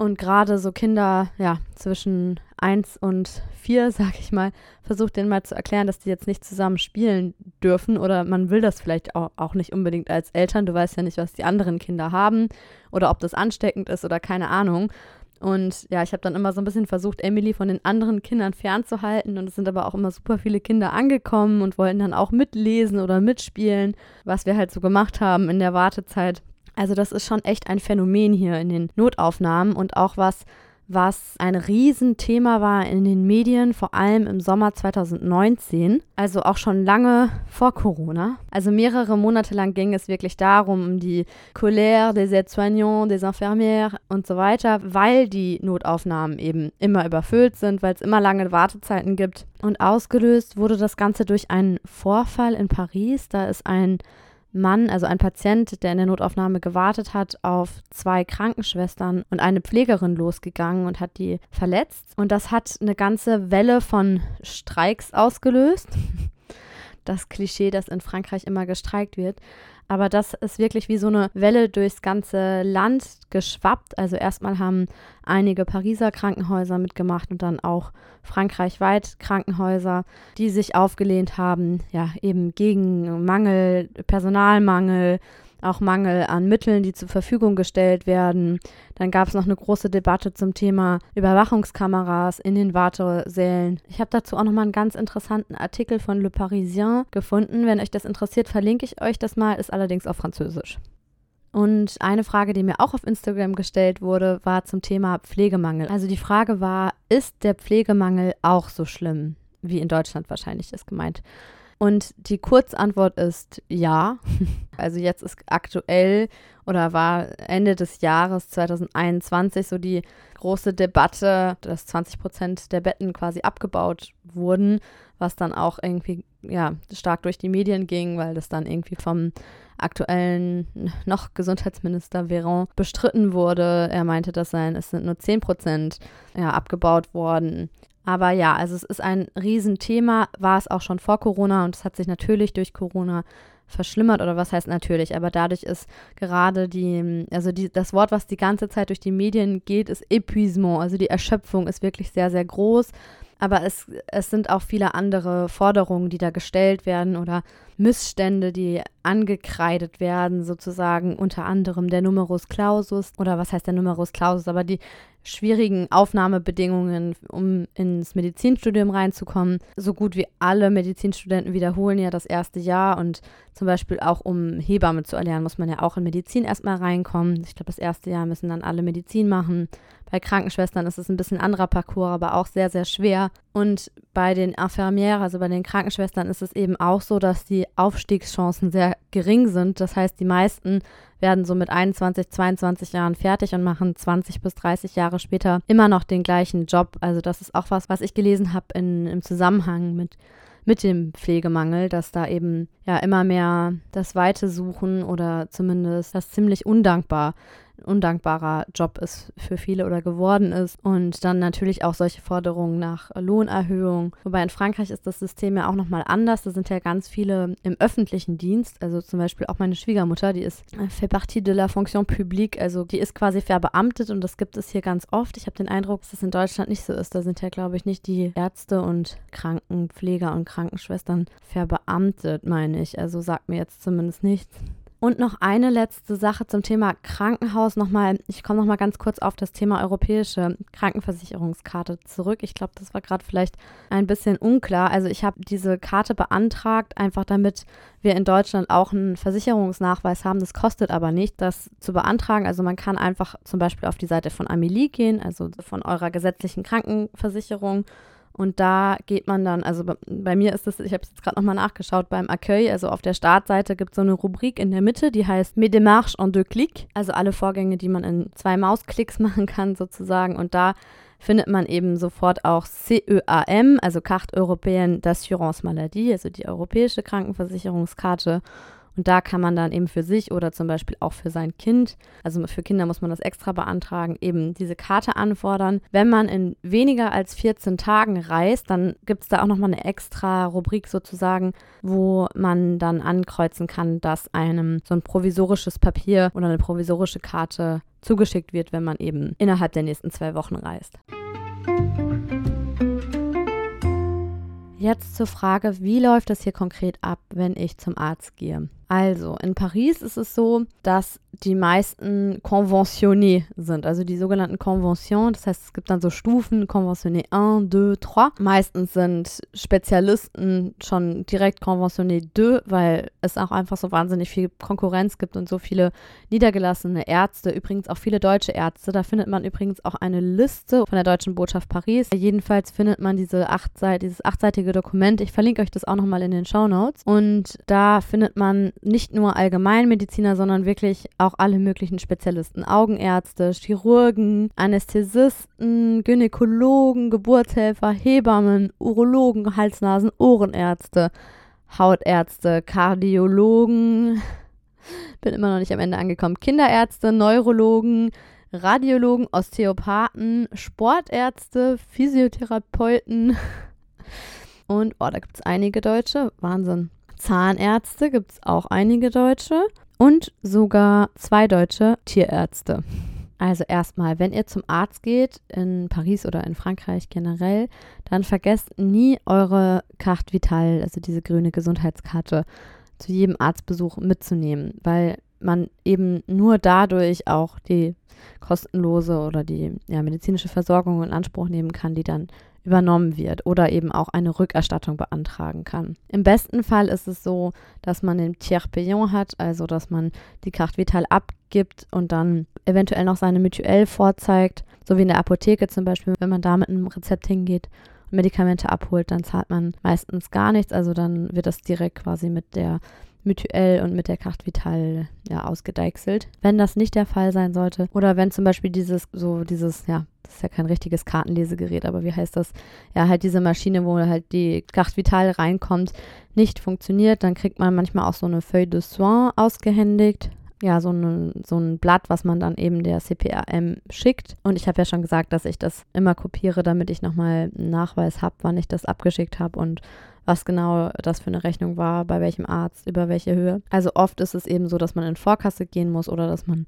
und gerade so Kinder, ja, zwischen 1 und 4, sag ich mal, versucht denen mal zu erklären, dass die jetzt nicht zusammen spielen dürfen oder man will das vielleicht auch, auch nicht unbedingt als Eltern. Du weißt ja nicht, was die anderen Kinder haben oder ob das ansteckend ist oder keine Ahnung. Und ja, ich habe dann immer so ein bisschen versucht, Emily von den anderen Kindern fernzuhalten. Und es sind aber auch immer super viele Kinder angekommen und wollten dann auch mitlesen oder mitspielen, was wir halt so gemacht haben in der Wartezeit. Also das ist schon echt ein Phänomen hier in den Notaufnahmen und auch was, was ein Riesenthema war in den Medien, vor allem im Sommer 2019, also auch schon lange vor Corona. Also mehrere Monate lang ging es wirklich darum, um die Colère des aides-soignants, des infirmières und so weiter, weil die Notaufnahmen eben immer überfüllt sind, weil es immer lange Wartezeiten gibt. Und ausgelöst wurde das Ganze durch einen Vorfall in Paris. Da ist ein Mann, also ein Patient, der in der Notaufnahme gewartet hat, auf zwei Krankenschwestern und eine Pflegerin losgegangen und hat die verletzt. Und das hat eine ganze Welle von Streiks ausgelöst. Das Klischee, dass in Frankreich immer gestreikt wird. Aber das ist wirklich wie so eine Welle durchs ganze Land geschwappt. Also erstmal haben einige Pariser Krankenhäuser mitgemacht und dann auch frankreichweit Krankenhäuser, die sich aufgelehnt haben, ja, eben gegen Mangel, Personalmangel, auch Mangel an Mitteln, die zur Verfügung gestellt werden. Dann gab es noch eine große Debatte zum Thema Überwachungskameras in den Wartesälen. Ich habe dazu auch nochmal einen ganz interessanten Artikel von Le Parisien gefunden. Wenn euch das interessiert, verlinke ich euch das mal, ist allerdings auf Französisch. Und eine Frage, die mir auch auf Instagram gestellt wurde, war zum Thema Pflegemangel. Also die Frage war, ist der Pflegemangel auch so schlimm, wie in Deutschland wahrscheinlich ist gemeint? Und die Kurzantwort ist ja. Also jetzt ist aktuell oder war Ende des Jahres 2021 so die große Debatte, dass 20 Prozent der Betten quasi abgebaut wurden, was dann auch irgendwie ja stark durch die Medien ging, weil das dann irgendwie vom aktuellen noch Gesundheitsminister Véran bestritten wurde. Er meinte, dass sein, es sind nur 10 Prozent ja, abgebaut worden. Aber ja, also es ist ein Riesenthema, war es auch schon vor Corona und es hat sich natürlich durch Corona verschlimmert oder was heißt natürlich, aber dadurch ist gerade die, also die, das Wort, was die ganze Zeit durch die Medien geht, ist Epuisement, also die Erschöpfung ist wirklich sehr, sehr groß. Aber es, es sind auch viele andere Forderungen, die da gestellt werden oder Missstände, die angekreidet werden, sozusagen unter anderem der Numerus Clausus oder was heißt der Numerus Clausus, aber die schwierigen Aufnahmebedingungen, um ins Medizinstudium reinzukommen. So gut wie alle Medizinstudenten wiederholen ja das erste Jahr und zum Beispiel auch um Hebamme zu erlernen, muss man ja auch in Medizin erstmal reinkommen. Ich glaube, das erste Jahr müssen dann alle Medizin machen. Bei Krankenschwestern ist es ein bisschen anderer Parcours, aber auch sehr, sehr schwer. Und bei den Infirmières, also bei den Krankenschwestern, ist es eben auch so, dass die Aufstiegschancen sehr gering sind. Das heißt, die meisten werden so mit 21, 22 Jahren fertig und machen 20 bis 30 Jahre später immer noch den gleichen Job. Also das ist auch was, was ich gelesen habe im Zusammenhang mit mit dem Pflegemangel, dass da eben ja immer mehr das Weite suchen oder zumindest das ziemlich undankbar undankbarer Job ist für viele oder geworden ist. Und dann natürlich auch solche Forderungen nach Lohnerhöhung. Wobei in Frankreich ist das System ja auch nochmal anders. Da sind ja ganz viele im öffentlichen Dienst. Also zum Beispiel auch meine Schwiegermutter, die ist äh, fait partie de la fonction publique. Also die ist quasi verbeamtet und das gibt es hier ganz oft. Ich habe den Eindruck, dass das in Deutschland nicht so ist. Da sind ja, glaube ich, nicht die Ärzte und Krankenpfleger und Krankenschwestern verbeamtet, meine ich. Also sagt mir jetzt zumindest nichts. Und noch eine letzte Sache zum Thema Krankenhaus. Nochmal, ich komme nochmal ganz kurz auf das Thema europäische Krankenversicherungskarte zurück. Ich glaube, das war gerade vielleicht ein bisschen unklar. Also ich habe diese Karte beantragt, einfach damit wir in Deutschland auch einen Versicherungsnachweis haben. Das kostet aber nicht, das zu beantragen. Also man kann einfach zum Beispiel auf die Seite von Amelie gehen, also von eurer gesetzlichen Krankenversicherung und da geht man dann, also bei, mir ist es, ich habe es jetzt gerade nochmal nachgeschaut, beim Accueil, also auf der Startseite gibt es so eine Rubrik in der Mitte, die heißt Mes démarches en deux clics, also alle Vorgänge, die man in zwei Mausklicks machen kann sozusagen. Und da findet man eben sofort auch CEAM, also Carte Européenne d'Assurance Maladie, also die europäische Krankenversicherungskarte. Und da kann man dann eben für sich oder zum Beispiel auch für sein Kind, also für Kinder muss man das extra beantragen, eben diese Karte anfordern. Wenn man in weniger als 14 Tagen reist, dann gibt es da auch nochmal eine extra Rubrik sozusagen, wo man dann ankreuzen kann, dass einem so ein provisorisches Papier oder eine provisorische Karte zugeschickt wird, wenn man eben innerhalb der nächsten zwei Wochen reist. Jetzt zur Frage, wie läuft das hier konkret ab, wenn ich zum Arzt gehe? Also, in Paris ist es so, dass die meisten conventionnés sind, also die sogenannten Conventions. Das heißt, es gibt dann so Stufen, Conventionné 1, 2, 3. Meistens sind Spezialisten schon direkt Conventionné 2, weil es auch einfach so wahnsinnig viel Konkurrenz gibt und so viele niedergelassene Ärzte, übrigens auch viele deutsche Ärzte. Da findet man übrigens auch eine Liste von der Deutschen Botschaft Paris. Jedenfalls findet man diese achtseit dieses achtseitige Dokument. Ich verlinke euch das auch nochmal in den Show Notes. Und da findet man nicht nur Allgemeinmediziner, sondern wirklich auch alle möglichen Spezialisten. Augenärzte, Chirurgen, Anästhesisten, Gynäkologen, Geburtshelfer, Hebammen, Urologen, Hals-Nasen, Ohrenärzte, Hautärzte, Kardiologen. Bin immer noch nicht am Ende angekommen. Kinderärzte, Neurologen, Radiologen, Osteopathen, Sportärzte, Physiotherapeuten. Und, oh, da gibt es einige Deutsche. Wahnsinn. Zahnärzte gibt es auch einige Deutsche. Und sogar zwei deutsche Tierärzte. Also erstmal, wenn ihr zum Arzt geht, in Paris oder in Frankreich generell, dann vergesst nie eure Carte Vitale, also diese grüne Gesundheitskarte, zu jedem Arztbesuch mitzunehmen, weil man eben nur dadurch auch die kostenlose oder die ja, medizinische Versorgung in Anspruch nehmen kann, die dann übernommen wird oder eben auch eine Rückerstattung beantragen kann. Im besten Fall ist es so, dass man den Tiers payant hat, also dass man die Carte Vitale abgibt und dann eventuell noch seine Mutuelle vorzeigt, so wie in der Apotheke zum Beispiel, wenn man da mit einem Rezept hingeht und Medikamente abholt, dann zahlt man meistens gar nichts, also dann wird das direkt quasi mit der Mutuell und mit der Carte Vitale ja, ausgedeichselt. Wenn das nicht der Fall sein sollte oder wenn zum Beispiel dieses, so dieses, ja, das ist ja kein richtiges Kartenlesegerät, aber wie heißt das? Ja, halt diese Maschine, wo halt die Carte Vitale reinkommt, nicht funktioniert, dann kriegt man manchmal auch so eine Feuille de soin ausgehändigt ja, so ein, so ein Blatt, was man dann eben der CPRM schickt. Und ich habe ja schon gesagt, dass ich das immer kopiere, damit ich nochmal einen Nachweis habe, wann ich das abgeschickt habe und was genau das für eine Rechnung war, bei welchem Arzt, über welche Höhe. Also oft ist es eben so, dass man in Vorkasse gehen muss oder dass man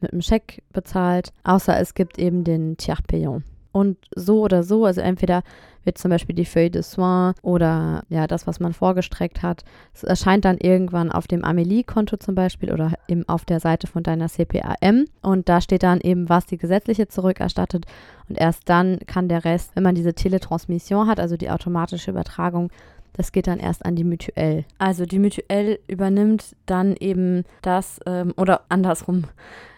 mit einem Scheck bezahlt, außer es gibt eben den Tiers payant. Und so oder so, also entweder wird zum Beispiel die Feuille de Soin oder ja, das, was man vorgestreckt hat, es erscheint dann irgendwann auf dem Amelie-Konto zum Beispiel oder eben auf der Seite von deiner CPAM. Und da steht dann eben, was die gesetzliche zurückerstattet. Und erst dann kann der Rest, wenn man diese Teletransmission hat, also die automatische Übertragung, das geht dann erst an die Mutuelle. Also die Mutuelle übernimmt dann eben das ähm, oder andersrum.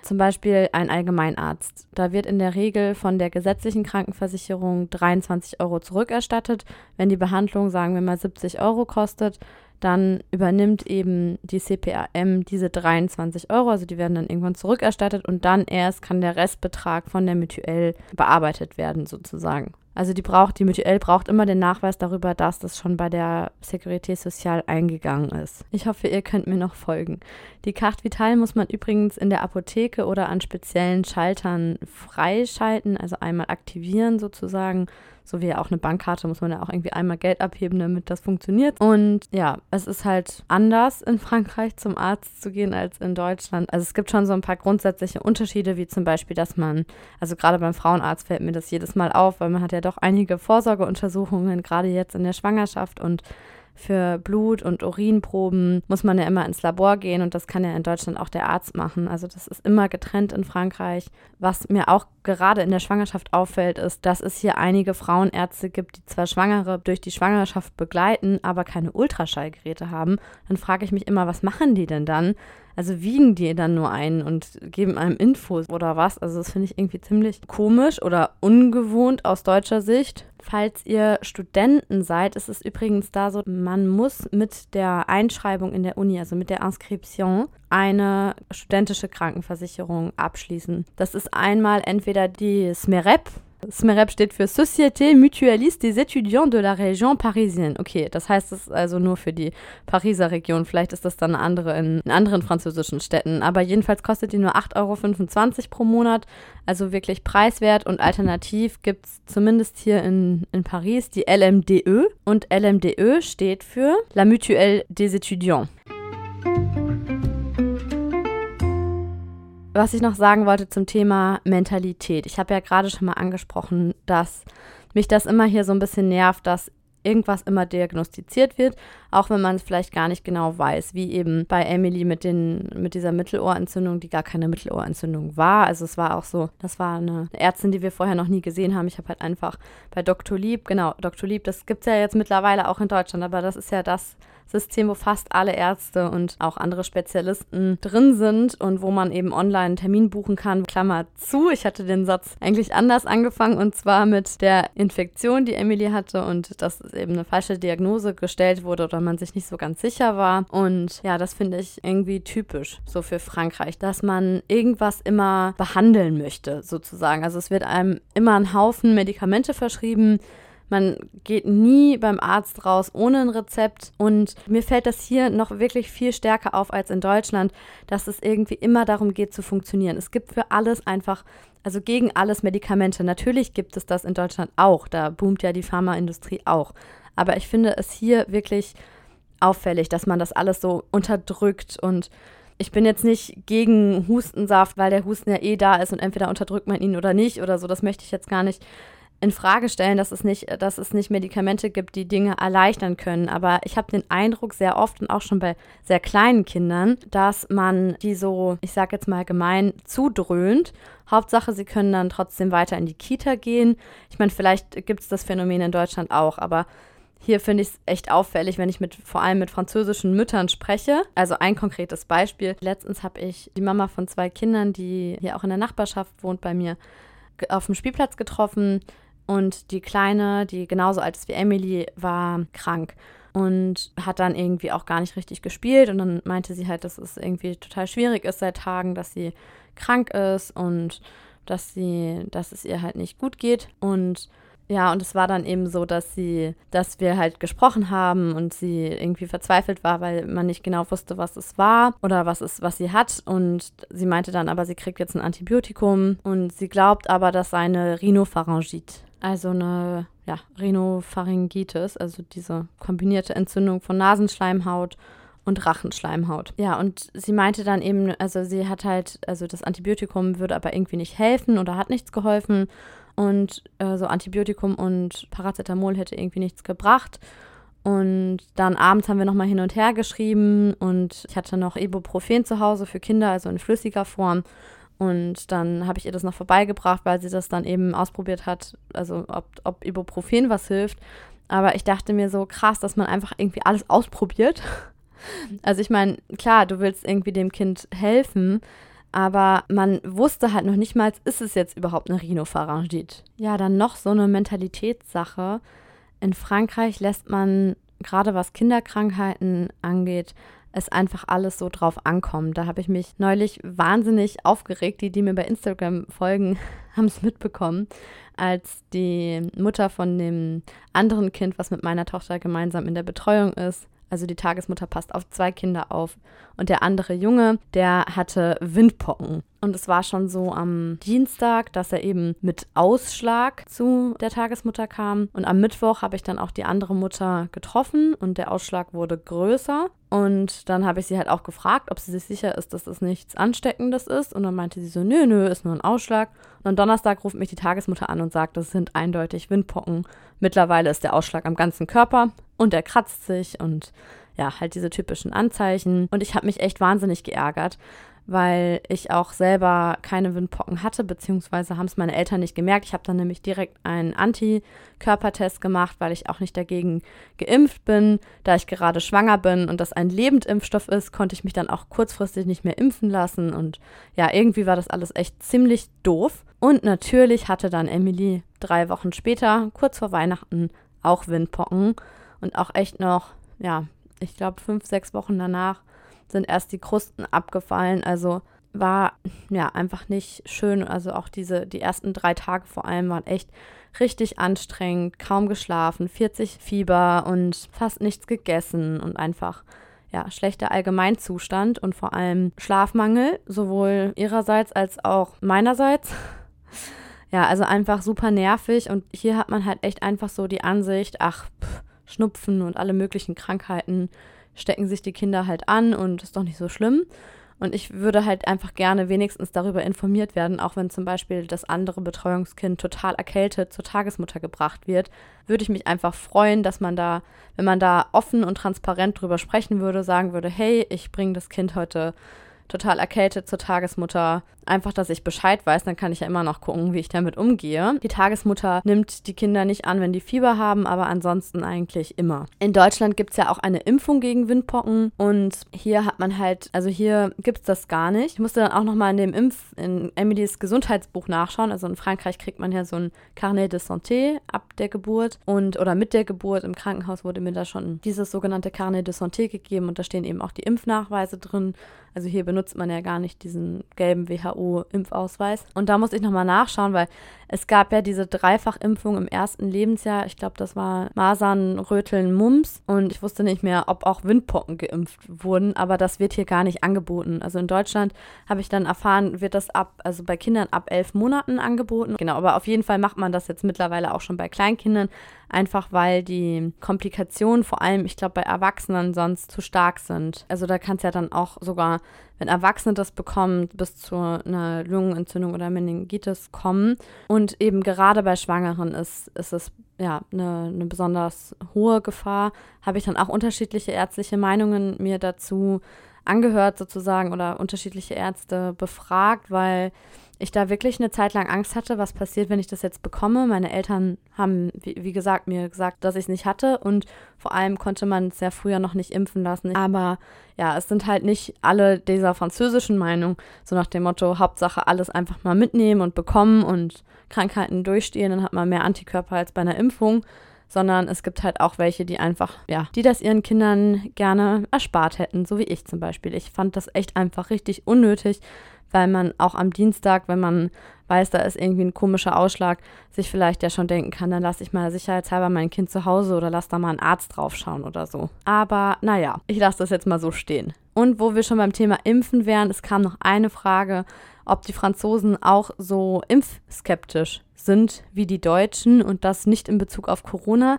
Zum Beispiel ein Allgemeinarzt. Da wird in der Regel von der gesetzlichen Krankenversicherung 23 Euro zurückerstattet. Wenn die Behandlung, sagen wir mal, 70 Euro kostet, dann übernimmt eben die CPAM diese 23 Euro, also die werden dann irgendwann zurückerstattet und dann erst kann der Restbetrag von der Mutuelle bearbeitet werden, sozusagen. Also die braucht, die Mutuelle braucht immer den Nachweis darüber, dass das schon bei der Sécurité Sociale eingegangen ist. Ich hoffe, ihr könnt mir noch folgen. Die Carte Vitale muss man übrigens in der Apotheke oder an speziellen Schaltern freischalten, also einmal aktivieren sozusagen so wie auch eine Bankkarte muss man ja auch irgendwie einmal Geld abheben, damit das funktioniert. Und ja, es ist halt anders in Frankreich zum Arzt zu gehen als in Deutschland. Also es gibt schon so ein paar grundsätzliche Unterschiede, wie zum Beispiel, dass man, also gerade beim Frauenarzt fällt mir das jedes Mal auf, weil man hat ja doch einige Vorsorgeuntersuchungen, gerade jetzt in der Schwangerschaft und für Blut- und Urinproben muss man ja immer ins Labor gehen und das kann ja in Deutschland auch der Arzt machen. Also das ist immer getrennt in Frankreich. Was mir auch gerade in der Schwangerschaft auffällt, ist, dass es hier einige Frauenärzte gibt, die zwar Schwangere durch die Schwangerschaft begleiten, aber keine Ultraschallgeräte haben. Dann frage ich mich immer, was machen die denn dann? Also wiegen die dann nur ein und geben einem Infos oder was? Also das finde ich irgendwie ziemlich komisch oder ungewohnt aus deutscher Sicht. Falls ihr Studenten seid, ist es übrigens da so, man muss mit der Einschreibung in der Uni, also mit der Inscription, eine studentische Krankenversicherung abschließen. Das ist einmal entweder die SMEREP, SMEREP steht für Société Mutualiste des Étudiants de la Région Parisienne. Okay, das heißt es also nur für die Pariser Region. Vielleicht ist das dann eine andere in, in anderen französischen Städten. Aber jedenfalls kostet die nur 8,25 Euro pro Monat. Also wirklich preiswert und alternativ gibt es zumindest hier in, in Paris die LMDE. Und LMDE steht für La Mutuelle des Étudiants. Was ich noch sagen wollte zum Thema Mentalität. Ich habe ja gerade schon mal angesprochen, dass mich das immer hier so ein bisschen nervt, dass irgendwas immer diagnostiziert wird, auch wenn man es vielleicht gar nicht genau weiß, wie eben bei Emily mit, den, mit dieser Mittelohrentzündung, die gar keine Mittelohrentzündung war. Also es war auch so, das war eine Ärztin, die wir vorher noch nie gesehen haben. Ich habe halt einfach bei Dr. Lieb, genau, Dr. Lieb, das gibt es ja jetzt mittlerweile auch in Deutschland, aber das ist ja das System, wo fast alle Ärzte und auch andere Spezialisten drin sind und wo man eben online einen Termin buchen kann. Klammer zu, ich hatte den Satz eigentlich anders angefangen und zwar mit der Infektion, die Emily hatte und dass eben eine falsche Diagnose gestellt wurde oder man sich nicht so ganz sicher war. Und ja, das finde ich irgendwie typisch so für Frankreich, dass man irgendwas immer behandeln möchte, sozusagen. Also es wird einem immer ein Haufen Medikamente verschrieben man geht nie beim Arzt raus ohne ein Rezept. Und mir fällt das hier noch wirklich viel stärker auf als in Deutschland, dass es irgendwie immer darum geht zu funktionieren. Es gibt für alles einfach, also gegen alles Medikamente. Natürlich gibt es das in Deutschland auch. Da boomt ja die Pharmaindustrie auch. Aber ich finde es hier wirklich auffällig, dass man das alles so unterdrückt und ich bin jetzt nicht gegen Hustensaft, weil der Husten ja eh da ist und entweder unterdrückt man ihn oder nicht oder so. Das möchte ich jetzt gar nicht in Frage stellen, dass es nicht, dass es nicht Medikamente gibt, die Dinge erleichtern können. Aber ich habe den Eindruck sehr oft und auch schon bei sehr kleinen Kindern, dass man die so, ich sage jetzt mal gemein, zudröhnt. Hauptsache, sie können dann trotzdem weiter in die Kita gehen. Ich meine, vielleicht gibt es das Phänomen in Deutschland auch, aber hier finde ich es echt auffällig, wenn ich mit vor allem mit französischen Müttern spreche. Also ein konkretes Beispiel. Letztens habe ich die Mama von zwei Kindern, die hier auch in der Nachbarschaft wohnt, bei mir auf dem Spielplatz getroffen. Und die Kleine, die genauso alt ist wie Emily, war krank und hat dann irgendwie auch gar nicht richtig gespielt. Und dann meinte sie halt, dass es irgendwie total schwierig ist seit Tagen, dass sie krank ist und dass sie, dass es ihr halt nicht gut geht. Und ja, und es war dann eben so, dass sie, dass wir halt gesprochen haben und sie irgendwie verzweifelt war, weil man nicht genau wusste, was es war oder was es, was sie hat. Und sie meinte dann aber, sie kriegt jetzt ein Antibiotikum und sie glaubt aber, dass seine Rhinopharyngit, also eine ja, Rhinopharyngitis, also diese kombinierte Entzündung von Nasenschleimhaut und Rachenschleimhaut. Ja, und sie meinte dann eben, also sie hat halt, also das Antibiotikum würde aber irgendwie nicht helfen oder hat nichts geholfen und äh, so Antibiotikum und Paracetamol hätte irgendwie nichts gebracht. Und dann abends haben wir nochmal hin und her geschrieben und ich hatte noch Ibuprofen zu Hause für Kinder, also in flüssiger Form. Und dann habe ich ihr das noch vorbeigebracht, weil sie das dann eben ausprobiert hat, also ob, ob Ibuprofen was hilft. Aber ich dachte mir so krass, dass man einfach irgendwie alles ausprobiert. Also ich meine, klar, du willst irgendwie dem Kind helfen, aber man wusste halt noch nicht mal, ist es jetzt überhaupt eine Rhinopharyngit? Ja, dann noch so eine Mentalitätssache. In Frankreich lässt man, gerade was Kinderkrankheiten angeht, es einfach alles so drauf ankommen. Da habe ich mich neulich wahnsinnig aufgeregt. Die, die mir bei Instagram folgen, haben es mitbekommen, als die Mutter von dem anderen Kind, was mit meiner Tochter gemeinsam in der Betreuung ist, also die Tagesmutter passt auf zwei Kinder auf. Und der andere Junge, der hatte Windpocken. Und es war schon so am Dienstag, dass er eben mit Ausschlag zu der Tagesmutter kam. Und am Mittwoch habe ich dann auch die andere Mutter getroffen und der Ausschlag wurde größer. Und dann habe ich sie halt auch gefragt, ob sie sich sicher ist, dass das nichts Ansteckendes ist. Und dann meinte sie so, nö, nö, ist nur ein Ausschlag. Und am Donnerstag ruft mich die Tagesmutter an und sagt, das sind eindeutig Windpocken. Mittlerweile ist der Ausschlag am ganzen Körper und er kratzt sich und ja, halt diese typischen Anzeichen. Und ich habe mich echt wahnsinnig geärgert, weil ich auch selber keine Windpocken hatte, beziehungsweise haben es meine Eltern nicht gemerkt. Ich habe dann nämlich direkt einen Antikörpertest gemacht, weil ich auch nicht dagegen geimpft bin. Da ich gerade schwanger bin und das ein Lebendimpfstoff ist, konnte ich mich dann auch kurzfristig nicht mehr impfen lassen. Und ja, irgendwie war das alles echt ziemlich doof. Und natürlich hatte dann Emily drei Wochen später, kurz vor Weihnachten, auch Windpocken. Und auch echt noch, ja, ich glaube, fünf, sechs Wochen danach sind erst die Krusten abgefallen. Also war ja einfach nicht schön. Also auch diese, die ersten drei Tage vor allem waren echt richtig anstrengend, kaum geschlafen, 40 Fieber und fast nichts gegessen und einfach ja, schlechter Allgemeinzustand und vor allem Schlafmangel, sowohl ihrerseits als auch meinerseits. Ja, also einfach super nervig und hier hat man halt echt einfach so die Ansicht, ach, pff, Schnupfen und alle möglichen Krankheiten stecken sich die Kinder halt an und ist doch nicht so schlimm. Und ich würde halt einfach gerne wenigstens darüber informiert werden, auch wenn zum Beispiel das andere Betreuungskind total erkältet zur Tagesmutter gebracht wird, würde ich mich einfach freuen, dass man da, wenn man da offen und transparent drüber sprechen würde, sagen würde, hey, ich bringe das Kind heute total erkältet zur Tagesmutter. Einfach, dass ich Bescheid weiß, dann kann ich ja immer noch gucken, wie ich damit umgehe. Die Tagesmutter nimmt die Kinder nicht an, wenn die Fieber haben, aber ansonsten eigentlich immer. In Deutschland gibt es ja auch eine Impfung gegen Windpocken und hier hat man halt, also hier gibt es das gar nicht. Ich musste dann auch nochmal in dem Impf, in Emilys Gesundheitsbuch nachschauen. Also in Frankreich kriegt man ja so ein Carnet de Santé ab der Geburt und oder mit der Geburt im Krankenhaus wurde mir da schon dieses sogenannte Carnet de Santé gegeben und da stehen eben auch die Impfnachweise drin. Also hier benutzt man ja gar nicht diesen gelben WHO-Impfausweis. Und da muss ich nochmal nachschauen, weil es gab ja diese Dreifachimpfung im ersten Lebensjahr. Ich glaube, das war Masern, Röteln, Mumps. Und ich wusste nicht mehr, ob auch Windpocken geimpft wurden. Aber das wird hier gar nicht angeboten. Also in Deutschland habe ich dann erfahren, wird das ab, also bei Kindern ab elf Monaten angeboten. Genau, aber auf jeden Fall macht man das jetzt mittlerweile auch schon bei Kleinkindern einfach weil die Komplikationen vor allem, ich glaube, bei Erwachsenen sonst zu stark sind. Also da kann es ja dann auch sogar, wenn Erwachsene das bekommen, bis zu einer Lungenentzündung oder Meningitis kommen. Und eben gerade bei Schwangeren ist, ist es ja eine, eine besonders hohe Gefahr. Habe ich dann auch unterschiedliche ärztliche Meinungen mir dazu angehört sozusagen oder unterschiedliche Ärzte befragt, weil ich da wirklich eine Zeit lang Angst hatte, was passiert, wenn ich das jetzt bekomme. Meine Eltern haben, wie, wie gesagt, mir gesagt, dass ich es nicht hatte und vor allem konnte man es ja früher noch nicht impfen lassen. Aber ja, es sind halt nicht alle dieser französischen Meinung, so nach dem Motto, Hauptsache alles einfach mal mitnehmen und bekommen und Krankheiten durchstehen, dann hat man mehr Antikörper als bei einer Impfung sondern es gibt halt auch welche, die einfach, ja, die das ihren Kindern gerne erspart hätten, so wie ich zum Beispiel. Ich fand das echt einfach richtig unnötig, weil man auch am Dienstag, wenn man weiß, da ist irgendwie ein komischer Ausschlag, sich vielleicht ja schon denken kann, dann lasse ich mal sicherheitshalber mein Kind zu Hause oder lasse da mal einen Arzt draufschauen oder so. Aber naja, ich lasse das jetzt mal so stehen. Und wo wir schon beim Thema Impfen wären, es kam noch eine Frage, ob die Franzosen auch so impfskeptisch sind wie die Deutschen und das nicht in Bezug auf Corona,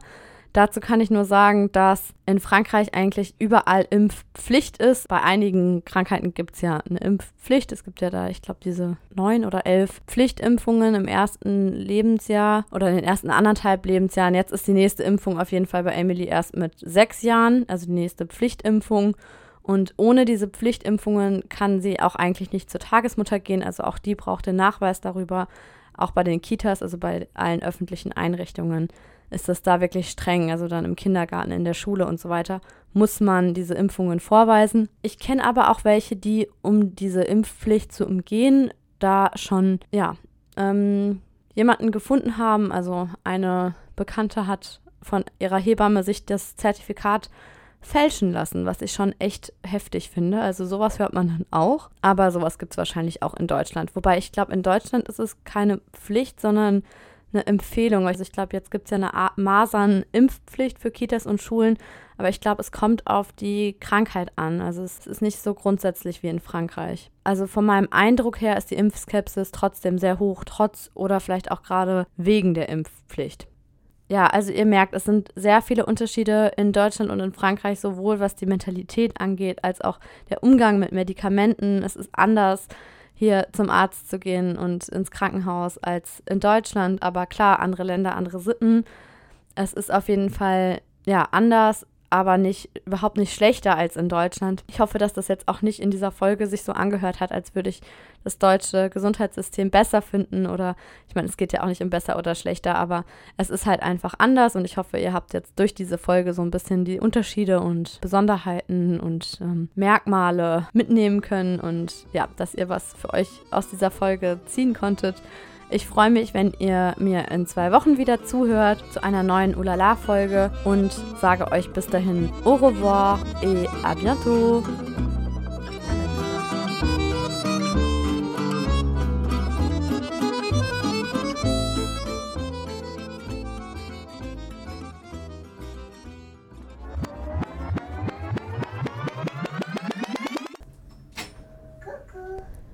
Dazu kann ich nur sagen, dass in Frankreich eigentlich überall Impfpflicht ist. Bei einigen Krankheiten gibt es ja eine Impfpflicht. Es gibt ja da, ich glaube, diese neun oder elf Pflichtimpfungen im ersten Lebensjahr oder in den ersten anderthalb Lebensjahren. Jetzt ist die nächste Impfung auf jeden Fall bei Emily erst mit sechs Jahren, also die nächste Pflichtimpfung. Und ohne diese Pflichtimpfungen kann sie auch eigentlich nicht zur Tagesmutter gehen. Also auch die braucht den Nachweis darüber. Auch bei den Kitas, also bei allen öffentlichen Einrichtungen ist das da wirklich streng. Also dann im Kindergarten, in der Schule und so weiter muss man diese Impfungen vorweisen. Ich kenne aber auch welche, die, um diese Impfpflicht zu umgehen, da schon, ja, ähm, jemanden gefunden haben. Also eine Bekannte hat von ihrer Hebamme sich das Zertifikat fälschen lassen, was ich schon echt heftig finde. Also sowas hört man dann auch. Aber sowas gibt es wahrscheinlich auch in Deutschland. Wobei ich glaube, in Deutschland ist es keine Pflicht, sondern eine Empfehlung. Also ich glaube, jetzt gibt es ja eine Masern-Impfpflicht für Kitas und Schulen, aber ich glaube, es kommt auf die Krankheit an. Also es ist nicht so grundsätzlich wie in Frankreich. Also von meinem Eindruck her ist die Impfskepsis trotzdem sehr hoch, trotz oder vielleicht auch gerade wegen der Impfpflicht. Ja, also ihr merkt, es sind sehr viele Unterschiede in Deutschland und in Frankreich, sowohl was die Mentalität angeht, als auch der Umgang mit Medikamenten. Es ist anders hier zum Arzt zu gehen und ins Krankenhaus als in Deutschland. Aber klar, andere Länder, andere Sitten. Es ist auf jeden Fall ja anders, aber nicht überhaupt nicht schlechter als in Deutschland. Ich hoffe, dass das jetzt auch nicht in dieser Folge sich so angehört hat, als würde ich das deutsche Gesundheitssystem besser finden oder ich meine, es geht ja auch nicht um besser oder schlechter, aber es ist halt einfach anders und ich hoffe, ihr habt jetzt durch diese Folge so ein bisschen die Unterschiede und Besonderheiten und ähm, Merkmale mitnehmen können und ja, dass ihr was für euch aus dieser Folge ziehen konntet. Ich freue mich, wenn ihr mir in zwei Wochen wieder zuhört zu einer neuen Ulala-Folge und sage euch bis dahin au revoir et à bientôt.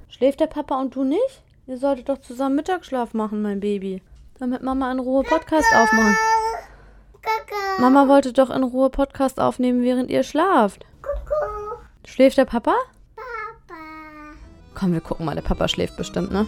Schläft der Papa und du nicht? Ihr solltet doch zusammen Mittagsschlaf machen, mein Baby. Damit Mama in Ruhe Podcast aufmachen. Mama wollte doch in Ruhe Podcast aufnehmen, während ihr schlaft. Schläft der Papa? Papa. Komm, wir gucken mal, der Papa schläft bestimmt, ne?